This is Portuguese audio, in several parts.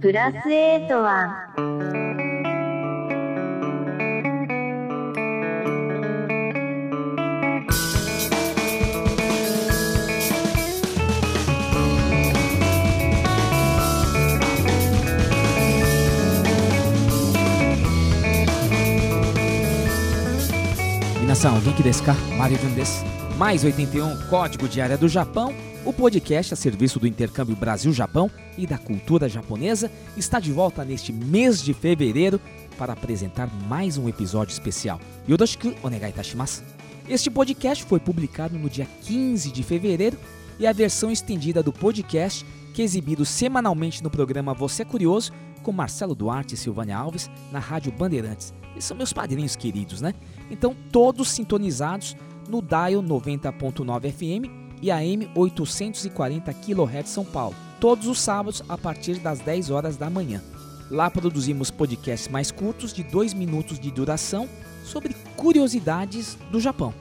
プラス8は皆さん、o genki desu ka? Mario Jun desu. Mais 81 Código de Área do Japão, o podcast a serviço do intercâmbio Brasil-Japão e da cultura japonesa, está de volta neste mês de fevereiro para apresentar mais um episódio especial. Yoroshiku onegai itashimasu. Este podcast foi publicado no dia 15 de fevereiro e a versão estendida do podcast, que é exibido semanalmente no programa Você é Curioso, com Marcelo Duarte e Silvânia Alves, na Rádio Bandeirantes. Eles são meus padrinhos queridos, né? Então, todos sintonizados no Dial 90.9 FM e AM 840 kHz São Paulo, todos os sábados a partir das 10 horas da manhã. Lá produzimos podcasts mais curtos de 2 minutos de duração sobre curiosidades do Japão.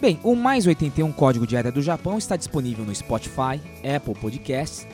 Bem, o Mais 81 Código de Área do Japão está disponível no Spotify, Apple Podcasts,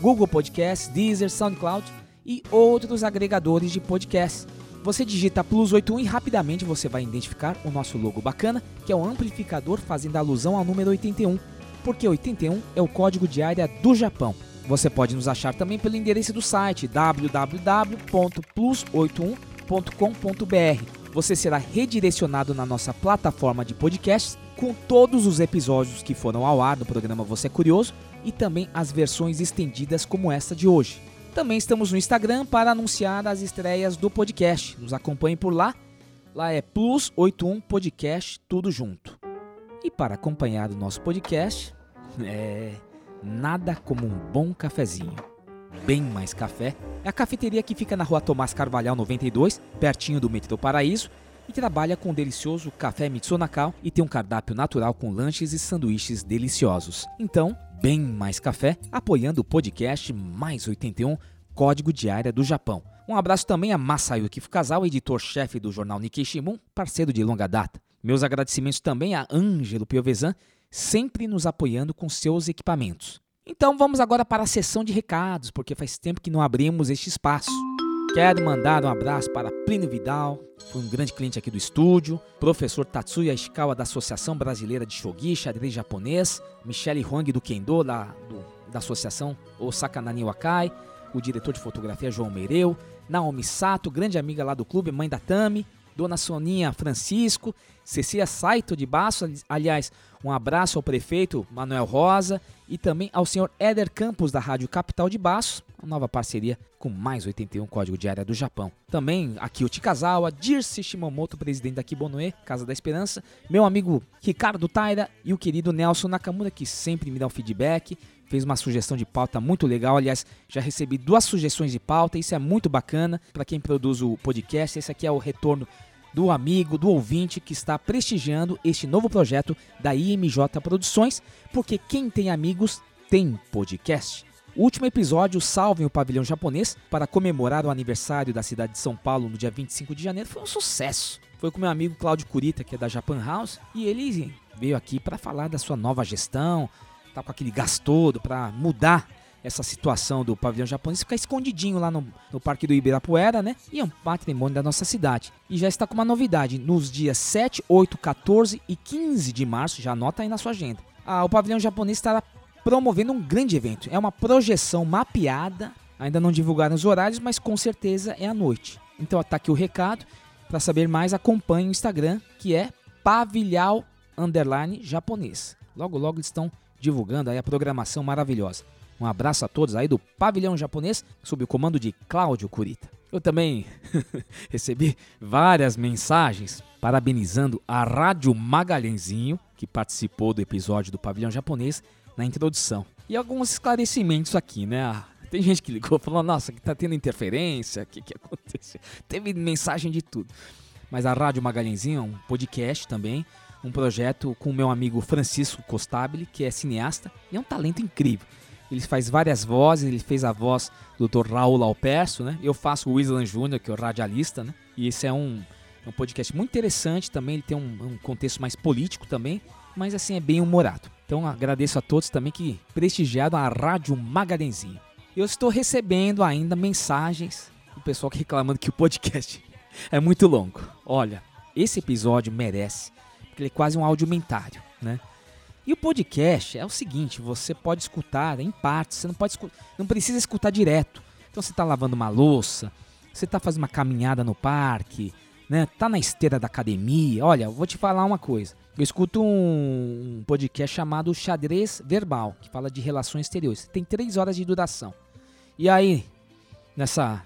Google Podcasts, Deezer, SoundCloud e outros agregadores de podcasts. Você digita Plus 81 e rapidamente você vai identificar o nosso logo bacana, que é o amplificador fazendo alusão ao número 81, porque 81 é o código de área do Japão. Você pode nos achar também pelo endereço do site www.plus81.com.br. Você será redirecionado na nossa plataforma de podcasts com todos os episódios que foram ao ar do programa Você é Curioso e também as versões estendidas como esta de hoje. Também estamos no Instagram para anunciar as estreias do podcast. Nos acompanhe por lá. Lá é Plus 81 Podcast, tudo junto. E para acompanhar o nosso podcast, é nada como um bom cafezinho. Bem mais café. É a cafeteria que fica na rua Tomás Carvalhal 92, pertinho do metrô Paraíso, e trabalha com o delicioso café Mitsonakal e tem um cardápio natural com lanches e sanduíches deliciosos. Então, bem mais café, apoiando o podcast Mais 81 Código de Área do Japão. Um abraço também a Masayuki Fukazal, editor-chefe do jornal Nikkei Shimbun, parceiro de longa data. Meus agradecimentos também a Ângelo Piovesan, sempre nos apoiando com seus equipamentos. Então vamos agora para a sessão de recados, porque faz tempo que não abrimos este espaço. Quero mandar um abraço para Plínio Vidal, foi um grande cliente aqui do estúdio, professor Tatsuya Ishikawa da Associação Brasileira de Shogi, xadrez japonês, Michele Huang do Kendo, da, do, da Associação Osaka Nani Wakai, o diretor de fotografia João Meireu, Naomi Sato, grande amiga lá do clube, mãe da Tami, Dona Soninha Francisco, Cecília Saito de Baço, aliás, um abraço ao prefeito Manuel Rosa e também ao senhor Éder Campos da Rádio Capital de Baço, uma nova parceria com mais 81 Código de Área do Japão. Também aqui o Tikazawa, Dirce Shimomoto, presidente da Kibonoe, Casa da Esperança, meu amigo Ricardo Taira e o querido Nelson Nakamura, que sempre me dá um feedback, fez uma sugestão de pauta muito legal. Aliás, já recebi duas sugestões de pauta, isso é muito bacana para quem produz o podcast. Esse aqui é o retorno do amigo, do ouvinte que está prestigiando este novo projeto da IMJ Produções, porque quem tem amigos tem podcast. O último episódio, Salvem o Pavilhão Japonês, para comemorar o aniversário da cidade de São Paulo no dia 25 de janeiro, foi um sucesso. Foi com meu amigo Cláudio Curita, que é da Japan House, e ele veio aqui para falar da sua nova gestão, tá com aquele gás todo para mudar essa situação do pavilhão japonês ficar escondidinho lá no, no Parque do Ibirapuera, né? E é um patrimônio da nossa cidade. E já está com uma novidade, nos dias 7, 8, 14 e 15 de março, já anota aí na sua agenda. Ah, o pavilhão japonês estará promovendo um grande evento. É uma projeção mapeada, ainda não divulgaram os horários, mas com certeza é à noite. Então tá aqui o recado. Para saber mais, acompanhe o Instagram, que é pavilhão underline japonês. Logo, logo estão divulgando aí a programação maravilhosa. Um abraço a todos aí do Pavilhão Japonês, sob o comando de Cláudio Curita. Eu também recebi várias mensagens parabenizando a Rádio Magalhãezinho, que participou do episódio do Pavilhão Japonês, na introdução. E alguns esclarecimentos aqui, né? Tem gente que ligou falando, nossa, que tá tendo interferência, o que, que aconteceu? Teve mensagem de tudo. Mas a Rádio Magalhãezinho é um podcast também, um projeto com o meu amigo Francisco Costabile, que é cineasta e é um talento incrível. Ele faz várias vozes, ele fez a voz do Dr. Raul Alperso, né? Eu faço o Wislan Júnior, que é o radialista, né? E esse é um, um podcast muito interessante também, ele tem um, um contexto mais político também, mas assim é bem humorado. Então agradeço a todos também que prestigiaram a Rádio Magalenzinho. Eu estou recebendo ainda mensagens do pessoal que reclamando que o podcast é muito longo. Olha, esse episódio merece, ele é quase um audiomentário, né? E o podcast é o seguinte, você pode escutar em partes, você não pode não precisa escutar direto. Então você está lavando uma louça, você está fazendo uma caminhada no parque, né? Tá na esteira da academia. Olha, vou te falar uma coisa. Eu escuto um podcast chamado Xadrez Verbal, que fala de relações exteriores. Tem três horas de duração. E aí, nessa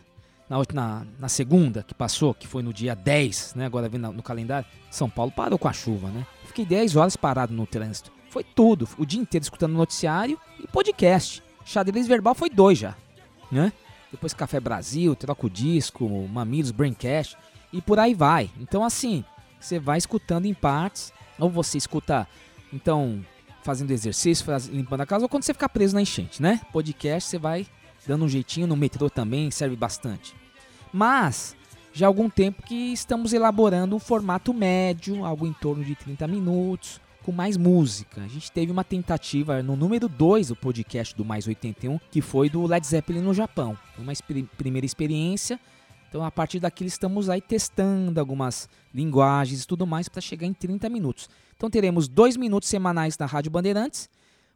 na, na, na, segunda que passou, que foi no dia 10, né? Agora vendo no calendário, São Paulo parou com a chuva, né? Fiquei 10 horas parado no trânsito. Foi tudo, o dia inteiro escutando noticiário e podcast. Xadrez verbal foi dois já, né? Depois Café Brasil, Troca o Disco, Mamilos, Braincast e por aí vai. Então assim, você vai escutando em partes, ou você escuta, então, fazendo exercício, limpando a casa, ou quando você ficar preso na enchente, né? Podcast você vai dando um jeitinho, no metrô também serve bastante. Mas, já há algum tempo que estamos elaborando um formato médio, algo em torno de 30 minutos, com mais música. A gente teve uma tentativa no número 2 do podcast do Mais 81, que foi do Led Zeppelin no Japão. Uma primeira experiência. Então, a partir daqui, estamos aí testando algumas linguagens e tudo mais para chegar em 30 minutos. Então, teremos dois minutos semanais na Rádio Bandeirantes,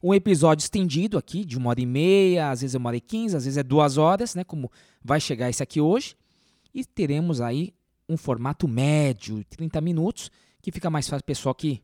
um episódio estendido aqui, de uma hora e meia, às vezes é uma hora e quinze, às vezes é duas horas, né? Como vai chegar esse aqui hoje. E teremos aí um formato médio, 30 minutos, que fica mais fácil para o pessoal que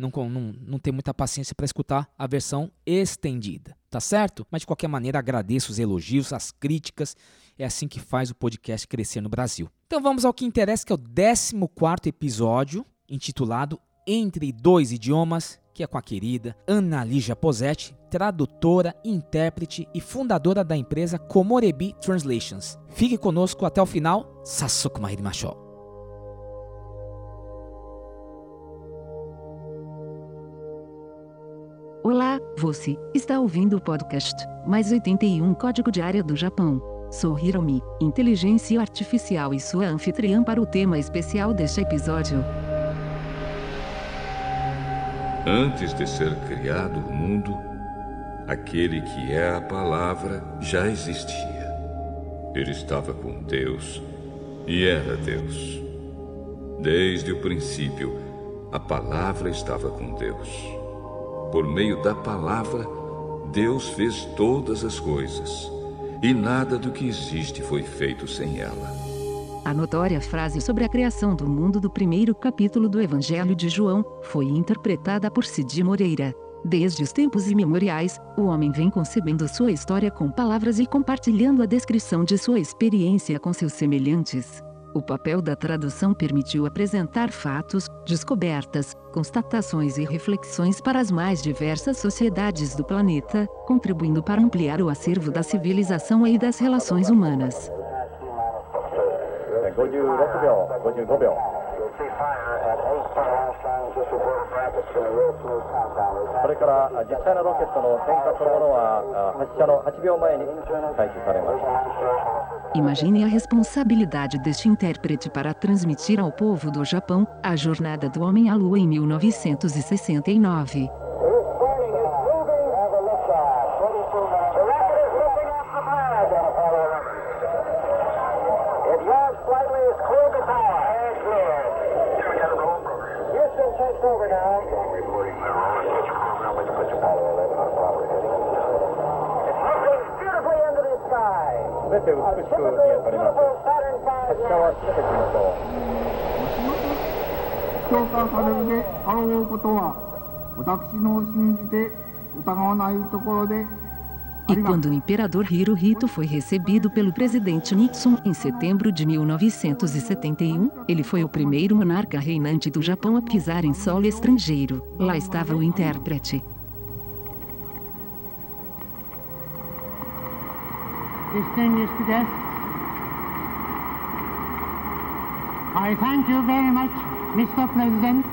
não, não, não tem muita paciência para escutar a versão estendida, tá certo? Mas de qualquer maneira agradeço os elogios, as críticas, é assim que faz o podcast crescer no Brasil. Então vamos ao que interessa, que é o 14 episódio, intitulado Entre Dois Idiomas, que é com a querida Ana Lígia Posetti, tradutora, intérprete e fundadora da empresa Komorebi Translations. Fique conosco até o final. Sasuku Mahirimashou. Olá, você está ouvindo o podcast Mais 81 Código de Área do Japão. Sou Hiromi, inteligência artificial e sua anfitriã para o tema especial deste episódio. Antes de ser criado o mundo, aquele que é a palavra já existia. Ele estava com Deus e era Deus. Desde o princípio, a palavra estava com Deus. Por meio da palavra, Deus fez todas as coisas, e nada do que existe foi feito sem ela. A notória frase sobre a criação do mundo do primeiro capítulo do Evangelho de João foi interpretada por Cid Moreira. Desde os tempos imemoriais, o homem vem concebendo sua história com palavras e compartilhando a descrição de sua experiência com seus semelhantes. O papel da tradução permitiu apresentar fatos, descobertas, constatações e reflexões para as mais diversas sociedades do planeta, contribuindo para ampliar o acervo da civilização e das relações humanas. それから実際のロケットの点火そのものは発射の8秒前に開始されました Imagine a responsabilidade deste intérprete para transmitir ao povo do Japão a jornada do homem à lua em 1969. E quando o imperador Hirohito foi recebido pelo presidente Nixon em setembro de 1971, ele foi o primeiro monarca reinante do Japão a pisar em solo estrangeiro. Lá estava o intérprete. Distinguished guests, I thank you very much, Mr. President,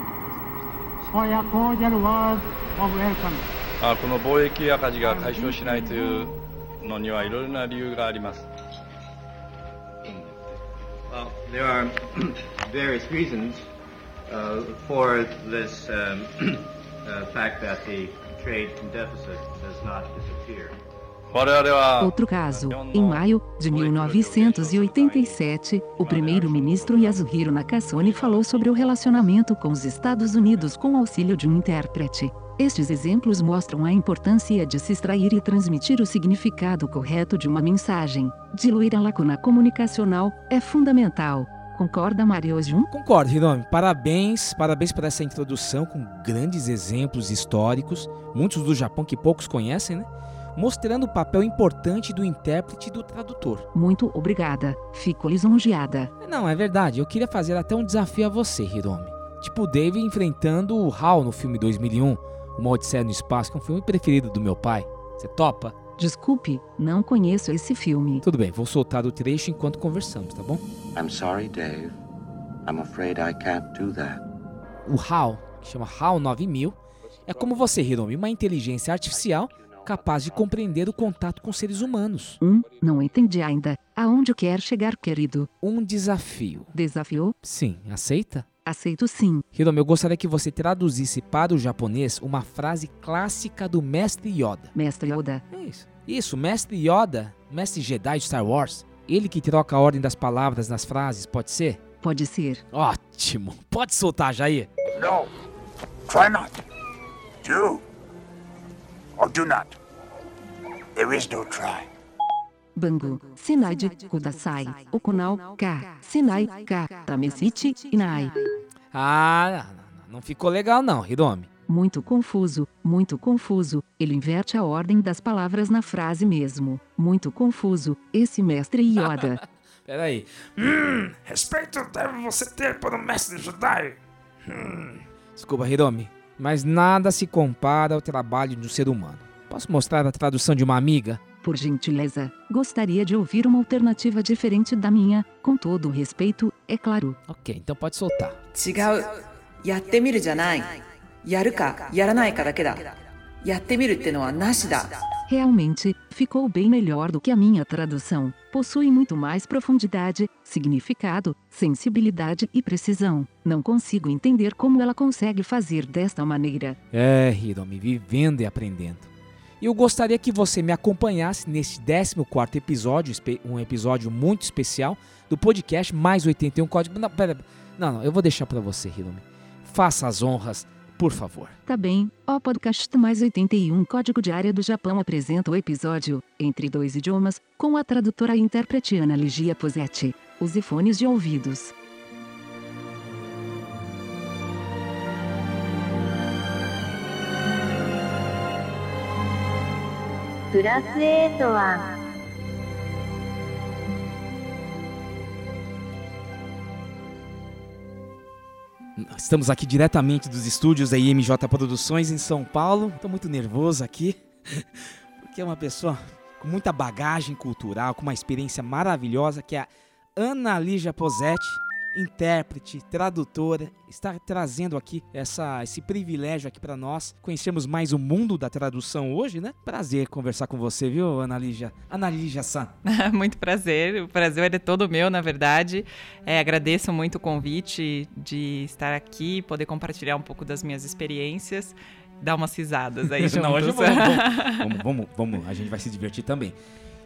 for your cordial words of welcome. あこの貿易赤字が解消しないというのにはいろいろな理由があります。Well, there are various reasons uh, for this um, uh, fact that the trade deficit does not disappear. Outro caso, em maio de 1987, o primeiro-ministro Yasuhiro Nakasone falou sobre o relacionamento com os Estados Unidos com o auxílio de um intérprete. Estes exemplos mostram a importância de se extrair e transmitir o significado correto de uma mensagem. Diluir a lacuna comunicacional é fundamental. Concorda, Mario Jun? Concordo, Hiromi. Parabéns, parabéns por essa introdução com grandes exemplos históricos, muitos do Japão que poucos conhecem, né? Mostrando o papel importante do intérprete e do tradutor. Muito obrigada. Fico lisonjeada. Não, é verdade. Eu queria fazer até um desafio a você, Hiromi. Tipo o Dave enfrentando o Hal no filme 2001, Uma Odisseia no Espaço, que é um filme preferido do meu pai. Você topa? Desculpe, não conheço esse filme. Tudo bem, vou soltar o trecho enquanto conversamos, tá bom? I'm sorry, Dave. I'm afraid I can't do that. O HAL, que chama HAL 9000, é como você, Hiromi, uma inteligência artificial capaz de compreender o contato com seres humanos. Hum, não entendi ainda. Aonde quer chegar, querido? Um desafio. Desafio? Sim, aceita? Aceito sim. Hiromi, eu gostaria que você traduzisse para o japonês uma frase clássica do Mestre Yoda. Mestre Yoda. É isso. Isso, Mestre Yoda, Mestre Jedi de Star Wars. Ele que troca a ordem das palavras nas frases, pode ser? Pode ser. Ótimo. Pode soltar, Jair. No. Try not. Do. Or do not. There is no try. Bangu, Sinai de Kudasai, Okunal, Ka, Sinai, Ka, Tamesichi, Inai. Ah, não, não, não ficou legal não, Hiromi. Muito confuso, muito confuso. Ele inverte a ordem das palavras na frase mesmo. Muito confuso. Esse mestre Yoda. Peraí. Hum, respeito deve você ter por um mestre Jedi. Hum. Desculpa, Hiromi, mas nada se compara ao trabalho de um ser humano. Posso mostrar a tradução de uma amiga? Por gentileza, gostaria de ouvir uma alternativa diferente da minha, com todo o respeito, é claro. Ok, então pode soltar. 違う。やってみるじゃない。やるか、やらないかだけだ。やってみるってのはなしだ。 Realmente, ficou bem melhor do que a minha tradução. Possui muito mais profundidade, significado, sensibilidade e precisão. Não consigo entender como ela consegue fazer desta maneira. É, Hiromi, vivendo e aprendendo. Eu gostaria que você me acompanhasse neste 14 episódio, um episódio muito especial do podcast Mais 81 Código. Não, pera, não, não eu vou deixar para você, Hiromi. Faça as honras, por favor. Tá bem, o podcast mais 81 Código de Área do Japão apresenta o episódio Entre Dois Idiomas, com a tradutora e intérprete Ana Ligia Posetti. Use fones de ouvidos. Class 8は Estamos aqui diretamente dos estúdios da IMJ Produções em São Paulo. Estou muito nervoso aqui, porque é uma pessoa com muita bagagem cultural, com uma experiência maravilhosa, que é a Ana Lígia Posetti, intérprete, tradutora, está trazendo aqui essa, esse privilégio aqui para nós. Conhecemos mais o mundo da tradução hoje, né? Prazer conversar com você, viu, Ana Lígia? Ana Lígia San. muito prazer, o prazer é todo meu, na verdade. É, agradeço muito o convite de estar aqui, poder compartilhar um pouco das minhas experiências. Dar umas risadas aí Não, hoje vamos, vamos, vamos, vamos, a gente vai se divertir também.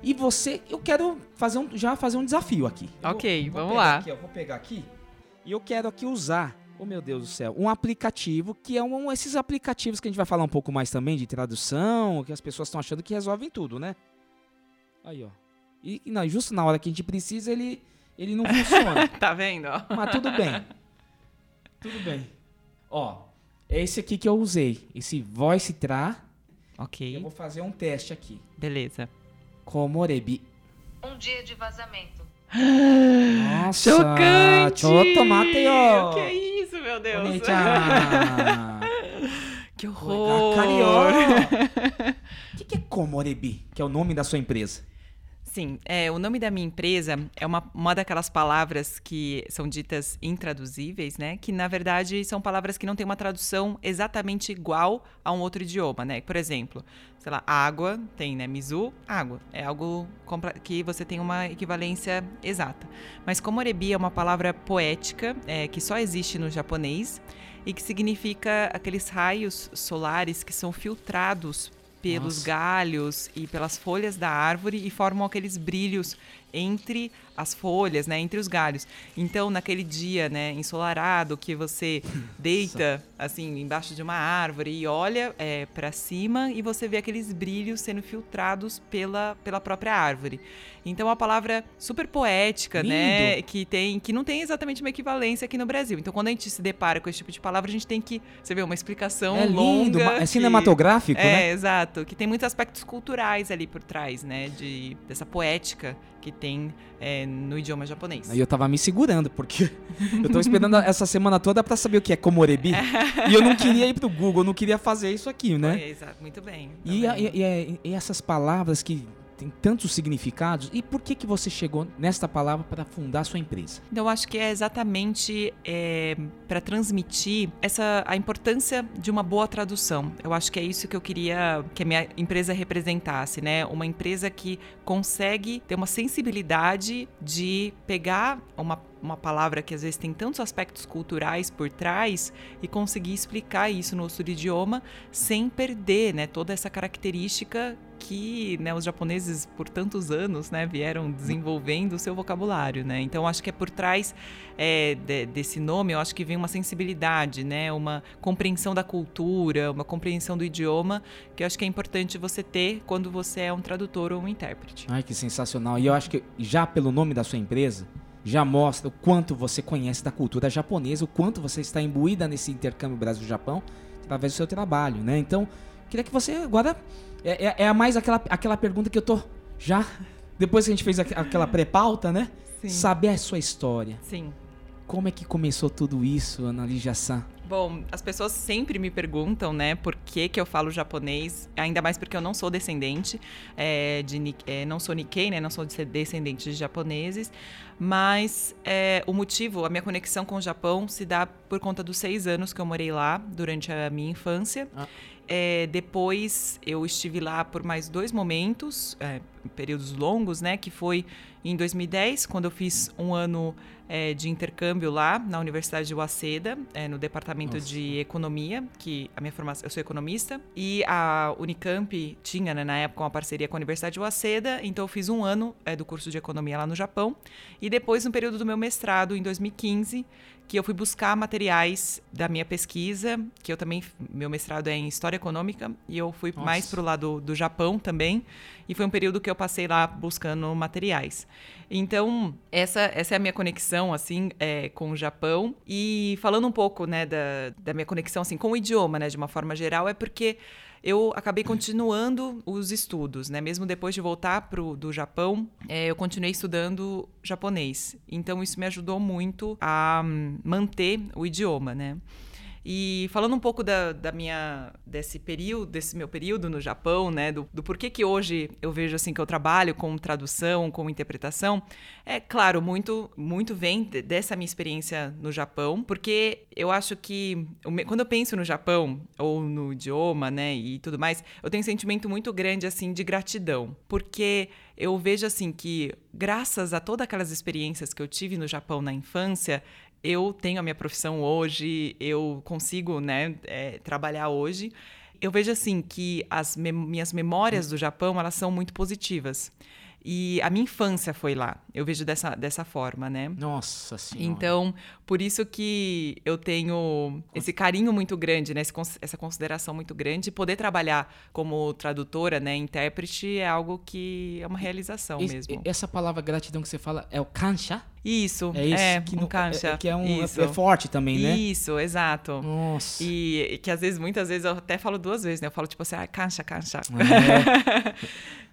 E você, eu quero fazer um, já fazer um desafio aqui. Eu ok, vou vamos lá. Aqui, eu vou pegar aqui e eu quero aqui usar, oh meu Deus do céu, um aplicativo que é um, esses aplicativos que a gente vai falar um pouco mais também de tradução, que as pessoas estão achando que resolvem tudo, né? Aí, ó. E não, justo na hora que a gente precisa, ele, ele não funciona. tá vendo? Mas tudo bem. Tudo bem. Ó, é esse aqui que eu usei, esse Voice Tra. Ok. Eu vou fazer um teste aqui. Beleza. Komorebi. Um dia de vazamento. Nossa! Chocante! Choto, Mateo! Que é isso, meu Deus? que Ah, horror! O que, que é Komorebi? Que é o nome da sua empresa? Sim, é, o nome da minha empresa é uma, uma daquelas palavras que são ditas intraduzíveis, né? Que na verdade são palavras que não têm uma tradução exatamente igual a um outro idioma, né? Por exemplo, sei lá, água tem, né? Mizu, água. É algo que você tem uma equivalência exata. Mas komorebi é uma palavra poética é, que só existe no japonês e que significa aqueles raios solares que são filtrados pelos Nossa. galhos e pelas folhas da árvore e formam aqueles brilhos entre as folhas, né, entre os galhos. Então, naquele dia, né, ensolarado, que você deita assim embaixo de uma árvore e olha é, para cima e você vê aqueles brilhos sendo filtrados pela, pela própria árvore. Então, é uma palavra super poética, né, Lindo. que tem que não tem exatamente uma equivalência aqui no Brasil. Então, quando a gente se depara com esse tipo de palavra, a gente tem que, você vê, uma explicação É lindo, longa. é que- cinematográfico, é, né? exato, que tem muitos aspectos culturais ali por trás, né, de dessa poética que tem é, no idioma japonês. Aí eu tava me segurando, porque eu tô esperando essa semana toda pra saber o que é komorebi. e eu não queria ir pro Google, eu não queria fazer isso aqui, né? É, exato, muito bem. tá E, a- vendo? e- e- e essas palavras que têm tantos significados, e por que que você chegou nesta palavra para fundar sua empresa? Então, eu acho que é exatamente para transmitir essa a importância de uma boa tradução. Eu acho que é isso que eu queria que a minha empresa representasse, né? Uma empresa que consegue ter uma sensibilidade de pegar uma uma palavra que às vezes tem tantos aspectos culturais por trás e conseguir explicar isso no outro idioma sem perder, né, toda essa característica que né, os japoneses por tantos anos né, vieram desenvolvendo o seu vocabulário, né? Então acho que é por trás é, de- desse nome, eu acho que vem uma sensibilidade, né, uma compreensão da cultura, uma compreensão do idioma que eu acho que é importante você ter quando você é um tradutor ou um intérprete. Ai, que sensacional. E eu acho que já pelo nome da sua empresa, já mostra o quanto você conhece da cultura japonesa, o quanto você está imbuída nesse intercâmbio Brasil-Japão através do seu trabalho, né? Então, queria que você agora. É, é, é mais aquela, aquela pergunta que eu tô já. Depois que a gente fez aqu- aquela pré-pauta, né? Sim. Saber a sua história. Sim. Como é que começou tudo isso, Ana Lígia San? Bom, as pessoas sempre me perguntam, né, por que, que eu falo japonês, ainda mais porque eu não sou descendente é, de é, não sou Nikkei, né, não sou de- descendente de japoneses, mas é, o motivo, a minha conexão com o Japão se dá por conta dos seis anos que eu morei lá durante a minha infância. É, depois eu estive lá por mais dois momentos, é, períodos longos, né? Que foi em 2010, quando eu fiz um ano é, de intercâmbio lá na Universidade de Waseda, é, no departamento Nossa. de economia, que a minha formação, eu sou economista, e a Unicamp tinha, né, na época, uma parceria com a Universidade de Waseda, então eu fiz um ano é, do curso de economia lá no Japão, e depois, no período do meu mestrado, em 2015, que eu fui buscar materiais da minha pesquisa, que eu também, meu mestrado é em História Econômica, e eu fui Nossa. mais pro lado do Japão também, e foi um período que eu passei lá buscando materiais. Então, essa, essa é a minha conexão, assim, é, com o Japão. E falando um pouco, né, da, da minha conexão, assim, com o idioma, né, de uma forma geral, é porque eu acabei continuando os estudos, né? Mesmo depois de voltar pro, do Japão, é, eu continuei estudando japonês. Então, isso me ajudou muito a hum, manter o idioma, né? E falando um pouco da, da minha desse período, desse meu período no Japão, né, do, do porquê que hoje eu vejo assim que eu trabalho com tradução, com interpretação, é claro, muito muito vem de- dessa minha experiência no Japão, porque eu acho que quando eu penso no Japão ou no idioma, né, e tudo mais, eu tenho um sentimento muito grande assim de gratidão, porque eu vejo assim que graças a todas aquelas experiências que eu tive no Japão na infância, eu tenho a minha profissão hoje, eu consigo, né, é, trabalhar hoje. Eu vejo assim que as mem- minhas memórias do Japão elas são muito positivas. E a minha infância foi lá. Eu vejo dessa, dessa forma, né? Nossa senhora. Então, por isso que eu tenho esse carinho muito grande, né? esse essa consideração muito grande. Poder trabalhar como tradutora, né? Intérprete é algo que é uma realização Esse- mesmo. Essa palavra gratidão que você fala é o kansha? Isso, É isso é, que um não- cancha. é- que é um- Isso. é forte também, né? Isso, exato. Nossa. E, e que às vezes, muitas vezes, eu até falo duas vezes, né? Eu falo tipo assim, ah, cancha, cancha. É.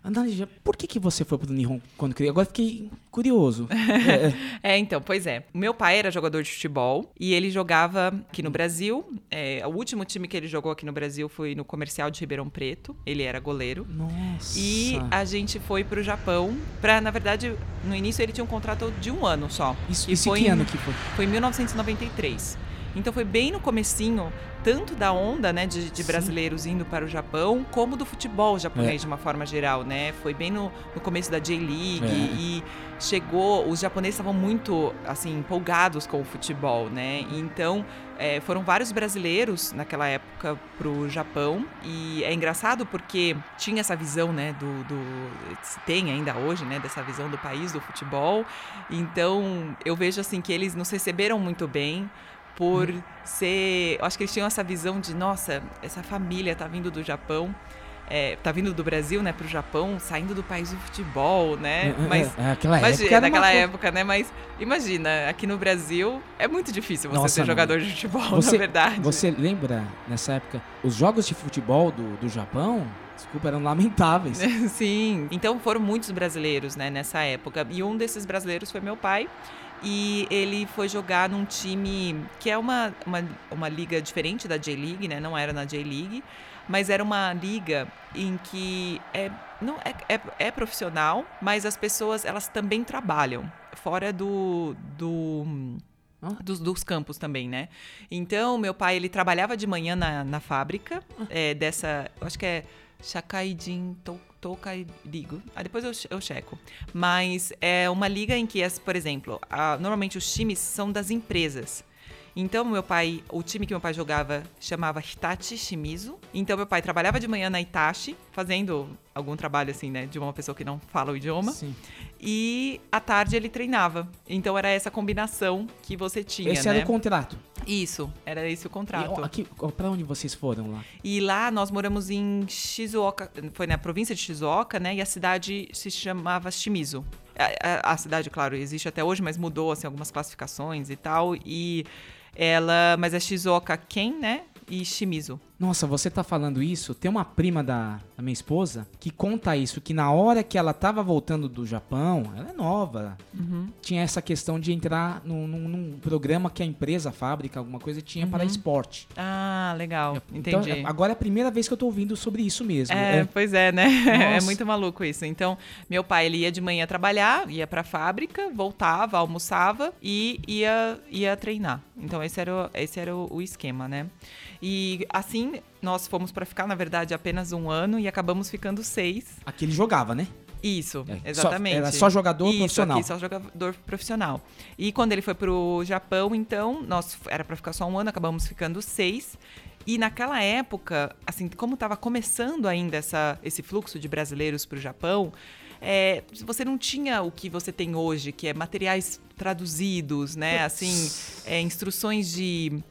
Ana Lígia, por que, que você foi pro Nihon quando criança? Agora fiquei curioso. É, é. É, então, pois é. Meu pai era jogador de futebol e ele jogava aqui no Brasil. É, o último time que ele jogou aqui no Brasil foi no Comercial de Ribeirão Preto. Ele era goleiro. Nossa. E a gente foi pro Japão pra, na verdade, no início ele tinha um contrato de um ano só. Isso- isso que em- ano que foi? Foi em 1993. Então foi bem no comecinho, tanto da onda, né, de, de brasileiros indo para o Japão, como do futebol japonês É. de uma forma geral, né? Foi bem no, no começo da J-League É. e chegou, os japoneses estavam muito assim empolgados com o futebol, né? Então é, foram vários brasileiros naquela época pro Japão e é engraçado porque tinha essa visão, né, do, do tem ainda hoje, né, dessa visão do país do futebol. Então eu vejo assim que eles nos receberam muito bem por ser, eu acho que eles tinham essa visão de nossa, essa família tá vindo do Japão é, tá vindo do Brasil, né, pro Japão, saindo do país do futebol, né? É, é mas é, aquela imagina, época naquela época, né? Mas imagina, aqui no Brasil é muito difícil você Nossa, ser jogador de futebol, Você, na verdade. Você lembra, nessa época, os jogos de futebol do, do Japão, desculpa, eram lamentáveis. Sim. Então foram muitos brasileiros, né, nessa época. E um desses brasileiros foi meu pai. E ele foi jogar num time que é uma, uma, uma liga diferente da J-League, né? Não era na J-League, mas era uma liga em que é, não, é, é, é profissional, mas as pessoas elas também trabalham fora do, do dos, dos, campos também, né? Então, meu pai, ele trabalhava de manhã na, na fábrica é, dessa, acho que é Shakaijin to, Tokai Ligo. Ah, depois eu, eu checo. Mas é uma liga em que, por exemplo, a, normalmente os times são das empresas. Então, meu pai, o time que meu pai jogava chamava Hitachi Shimizu. Então, meu pai trabalhava de manhã na Itachi, fazendo algum trabalho assim, né, de uma pessoa que não fala o idioma. Sim. E à tarde ele treinava. Então, era essa combinação que você tinha, Esse né? era o contrato. Isso, era esse o contrato. E, aqui, pra onde vocês foram lá? E lá nós moramos em Shizuoka, foi na província de Shizuoka, né? E a cidade se chamava Shimizu. A, a, a cidade, claro, existe até hoje, mas mudou assim algumas classificações e tal. E ela, mas é Shizuoka Ken, né? E Shimizu. Nossa, você tá falando isso? Tem uma prima da, da, minha esposa que conta isso, que na hora que ela tava voltando do Japão, ela é nova, uhum. tinha essa questão de entrar num, num, num, programa que a empresa, a fábrica, alguma coisa, tinha uhum. para esporte. Ah, legal, então, entendi. Agora é a primeira vez que eu tô ouvindo sobre isso mesmo. É, é... pois é, né? Nossa. É muito maluco isso. Então, meu pai, ele ia de manhã trabalhar, ia pra fábrica, voltava, almoçava e ia, ia treinar. Então, esse era, o, esse era o, o esquema, né? E assim, nós fomos para ficar, na verdade, apenas um ano e acabamos ficando seis. Aqui ele jogava, né? Isso, É, exatamente. Só, era só jogador Isso, profissional. Aqui, só jogador profissional. E quando ele foi pro Japão, então, nós era para ficar só um ano, acabamos ficando seis. E naquela época, assim, como estava começando ainda essa, esse fluxo de brasileiros para o Japão, é, você não tinha o que você tem hoje, que é materiais traduzidos, né? Assim, é, instruções de,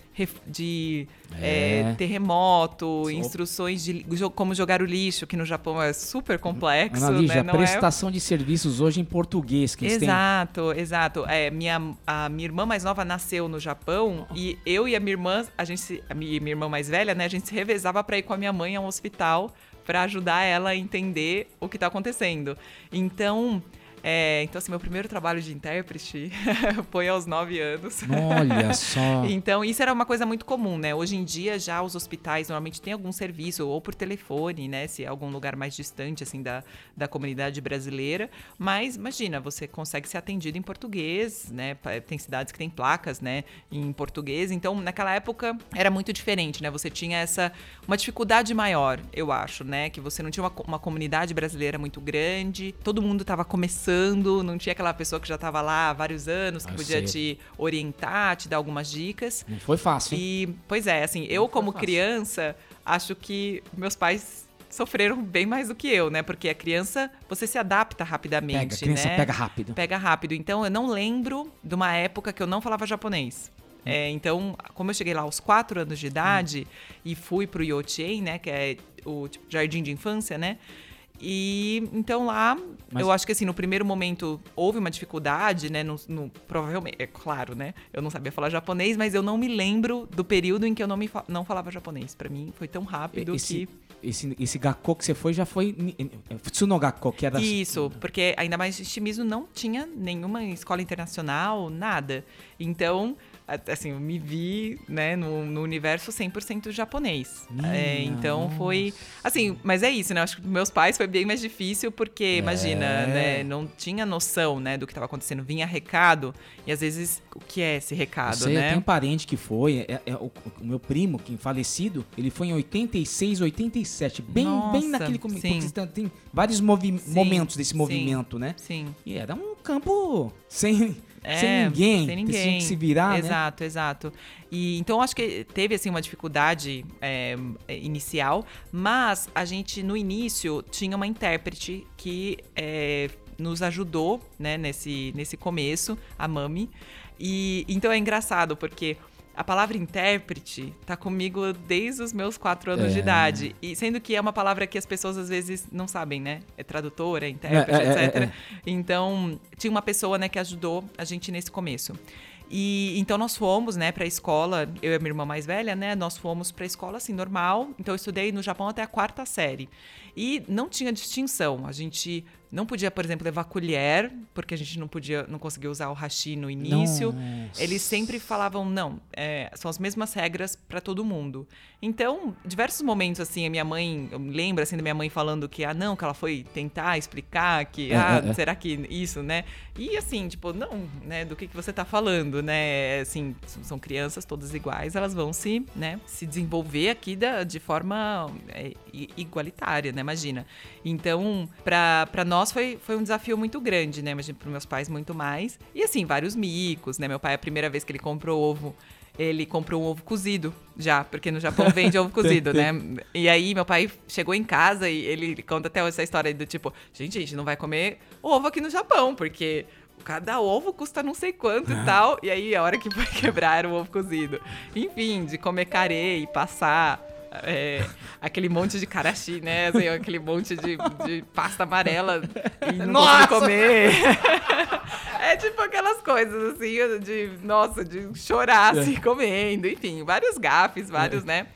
de É. é, terremoto, instruções de como jogar o lixo, que no Japão é super complexo, Ana Lígia, né? É- prestação de serviços hoje em português que eles têm. Exato, exato. É, minha, a minha irmã mais nova nasceu no Japão e eu e a minha irmã, a gente a minha, minha irmã mais velha, né, a gente se revezava para ir com a minha mãe a um hospital para ajudar ela a entender o que tá acontecendo. Então, é, então assim, meu primeiro trabalho de intérprete foi aos nove anos. Olha só. Então, isso era uma coisa muito comum, né? Hoje em dia, já os hospitais normalmente têm algum serviço, ou por telefone, né? Se é algum lugar mais distante, assim, da, da comunidade brasileira. Mas, imagina, você consegue ser atendido em português, né? Tem cidades que têm placas, né? Em português. Então, naquela época, era muito diferente, né? Você tinha essa... Uma dificuldade maior, eu acho, né? Que você não tinha uma, uma comunidade brasileira muito grande. Todo mundo estava começando, não tinha aquela pessoa que já estava lá há vários anos, que Ah, podia sei. te orientar, te dar algumas dicas. Não foi fácil, hein? E, pois é, assim, eu como criança, acho que meus pais sofreram bem mais do que eu, né? Porque a criança, você se adapta rapidamente, Pega, a criança né? pega rápido. Pega rápido. Então, eu não lembro de uma época que eu não falava japonês. Hum. É, então, como eu cheguei lá aos quatro anos de idade e fui pro Yochien, né? Que é o tipo, jardim de infância, né? E então lá, Mas- eu acho que assim, no primeiro momento houve uma dificuldade, né? No, no- provavelmente, é claro, né? Eu não sabia falar japonês, mas eu não me lembro do período em que eu não, me não falava japonês. Pra mim foi tão rápido Esse, que. esse, esse gakko que você foi já foi Tsunogakko, que era... Isso, porque ainda mais Shimizu não tinha nenhuma escola internacional, nada. Então, assim, eu me vi, né, no, no universo 100% japonês. É, então foi, assim, mas é isso, né? Acho que meus pais foi bem mais difícil porque, imagina, É. né, não tinha noção, né, do que estava acontecendo. Vinha recado e às vezes o que é esse recado, Você né? tem parente que foi, é, é o, o meu primo, que falecido, ele foi em 86, 87, bem, bem Nossa, naquele começo. sim. Tem- vários movi- Sim, momentos desse sim, movimento, né? Sim. E era um campo sem, É, sem ninguém. Sem ninguém. tinha que se virar, né? Exato, exato. E então acho que teve assim uma dificuldade é, inicial, mas a gente no início tinha uma intérprete que é, nos ajudou, né, nesse, nesse começo, a Mami. E então é engraçado porque a palavra intérprete tá comigo desde os meus quatro anos de É. idade. E sendo que é uma palavra que as pessoas às vezes não sabem, né? É tradutora, é intérprete, É, é, é, etc. é. Então, tinha uma pessoa, né, que ajudou a gente nesse começo. E então nós fomos, né, para a escola, eu e a minha irmã mais velha, né, nós fomos para a escola assim normal. Então eu estudei no Japão até a quarta série. E não tinha distinção. A gente não podia, por exemplo, levar colher, porque a gente não podia, não conseguia usar o hashi no início. Nossa. Eles sempre falavam não, é, são as mesmas regras para todo mundo. Então, diversos momentos assim, a minha mãe, eu me lembro assim da minha mãe falando que ah não, que ela foi tentar explicar que É, ah, é, é. será que isso, né? E assim, tipo, não, né, do que que você tá falando, né? Assim, são crianças todas iguais, elas vão se, né, se desenvolver aqui da, de forma é, igualitária, né? Imagina. Então, pra nós foi, foi um desafio muito grande, né? Imagina para meus pais muito mais. E assim, vários micos, né? Meu pai, a primeira vez que ele comprou ovo, ele comprou um ovo cozido já, porque no Japão vende ovo cozido, né? E aí meu pai chegou em casa e ele conta até essa história do tipo, gente, a gente não vai comer ovo aqui no Japão, porque cada ovo custa não sei quanto e tal. E aí a hora que foi quebrar era o ovo cozido. Enfim, de comer carê e passar é, aquele monte de karashi, né? Assim, aquele monte de, de pasta amarela e não Nossa! comer. É tipo aquelas coisas assim, de, nossa, de chorar assim, comendo, enfim, vários gafes, vários, né?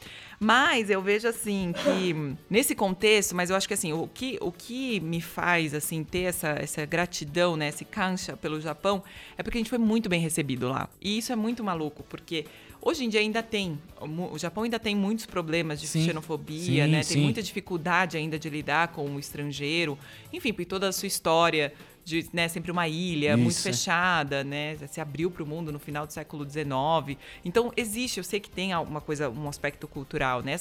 Mas eu vejo assim que nesse contexto, mas eu acho que assim, o que, o que me faz assim ter essa, essa gratidão, né, esse cancha pelo Japão, é porque a gente foi muito bem recebido lá. E isso é muito maluco, porque hoje em dia ainda tem, o Japão ainda tem muitos problemas de Sim. xenofobia, Sim, né? sim. Tem muita dificuldade ainda de lidar com o estrangeiro, enfim, por toda a sua história de, né, sempre uma ilha muito Isso. fechada, né, se abriu para o mundo no final do século XIX. Então existe, eu sei que tem alguma coisa, um aspecto cultural, né,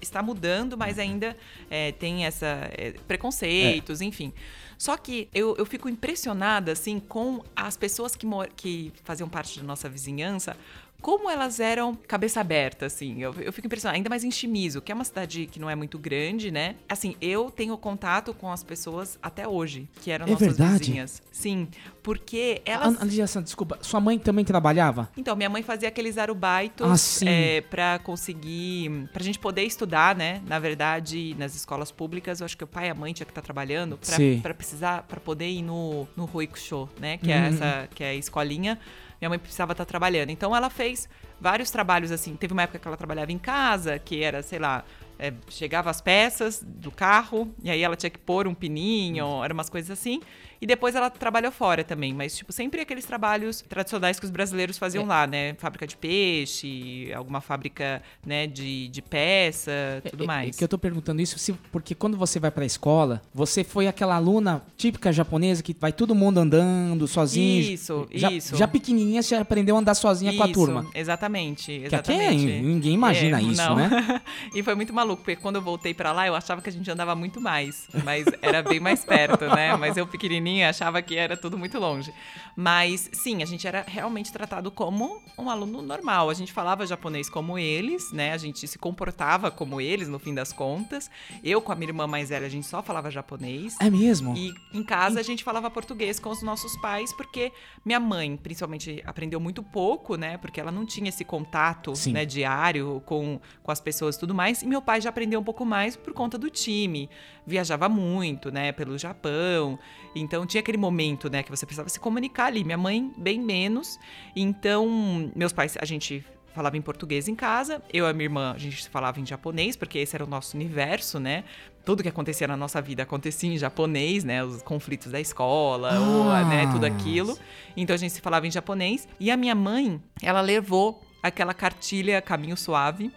está mudando, mas ainda é, tem essa é, preconceitos, enfim. Só que eu, eu fico impressionada assim com as pessoas que, que faziam parte da nossa vizinhança. Como elas eram cabeça aberta, assim. Eu, eu fico impressionada. Ainda mais em Shimizu, que é uma cidade que não é muito grande, né? Assim, eu tenho contato com as pessoas até hoje, que eram É nossas verdade? vizinhas. Sim, porque elas... Aliás, desculpa, sua mãe também trabalhava? Então, minha mãe fazia aqueles arubaitos Ah, sim. é, para conseguir. pra gente poder estudar, né? Na verdade, nas escolas públicas, eu acho que o pai e a mãe tinha que estar trabalhando Sim. para precisar, para poder ir no, no Roikusho, né? Que é Uhum. essa, que é a escolinha. Minha mãe precisava estar trabalhando. Então, ela fez vários trabalhos assim. Teve uma época que ela trabalhava em casa, que era, sei lá. é, chegava as peças do carro e aí ela tinha que pôr um pininho, eram umas coisas assim. E depois ela trabalhou fora também, mas tipo sempre aqueles trabalhos tradicionais que os brasileiros faziam É. lá, né? Fábrica de peixe, alguma fábrica, né, de, de peça, tudo É, mais. que eu tô perguntando isso se- porque quando você vai pra escola, você foi aquela aluna típica japonesa que vai todo mundo andando sozinho. Isso, já, isso. Já pequenininha você aprendeu a andar sozinha com a Isso, turma. Exatamente, Que aqui é- exatamente. ninguém imagina isso, não. né? e foi muito maluco, porque quando eu voltei pra lá, eu achava que a gente andava muito mais, mas era bem mais perto, né? Mas eu pequenininha achava que era tudo muito longe. Mas sim, a gente era realmente tratado como um aluno normal. A gente falava japonês como eles, né? A gente se comportava como eles, no fim das contas. Eu com a minha irmã mais velha, a gente só falava japonês. É mesmo? E em casa a gente falava português com os nossos pais, porque minha mãe, principalmente, aprendeu muito pouco, né? Porque ela não tinha esse contato né, diário com, com as pessoas e tudo mais. E meu pai já aprendeu um pouco mais por conta do time. Viajava muito, né? Pelo Japão. Então tinha aquele momento, né? Que você precisava se comunicar ali. Minha mãe, bem menos. Então, meus pais, a gente falava em português em casa, eu e a minha irmã, a gente falava em japonês, porque esse era o nosso universo, né? Tudo que acontecia na nossa vida acontecia em japonês, né? Os conflitos da escola, ou, Ah. né, tudo aquilo. Então a gente se falava em japonês. E a minha mãe, ela levou aquela cartilha Caminho Suave.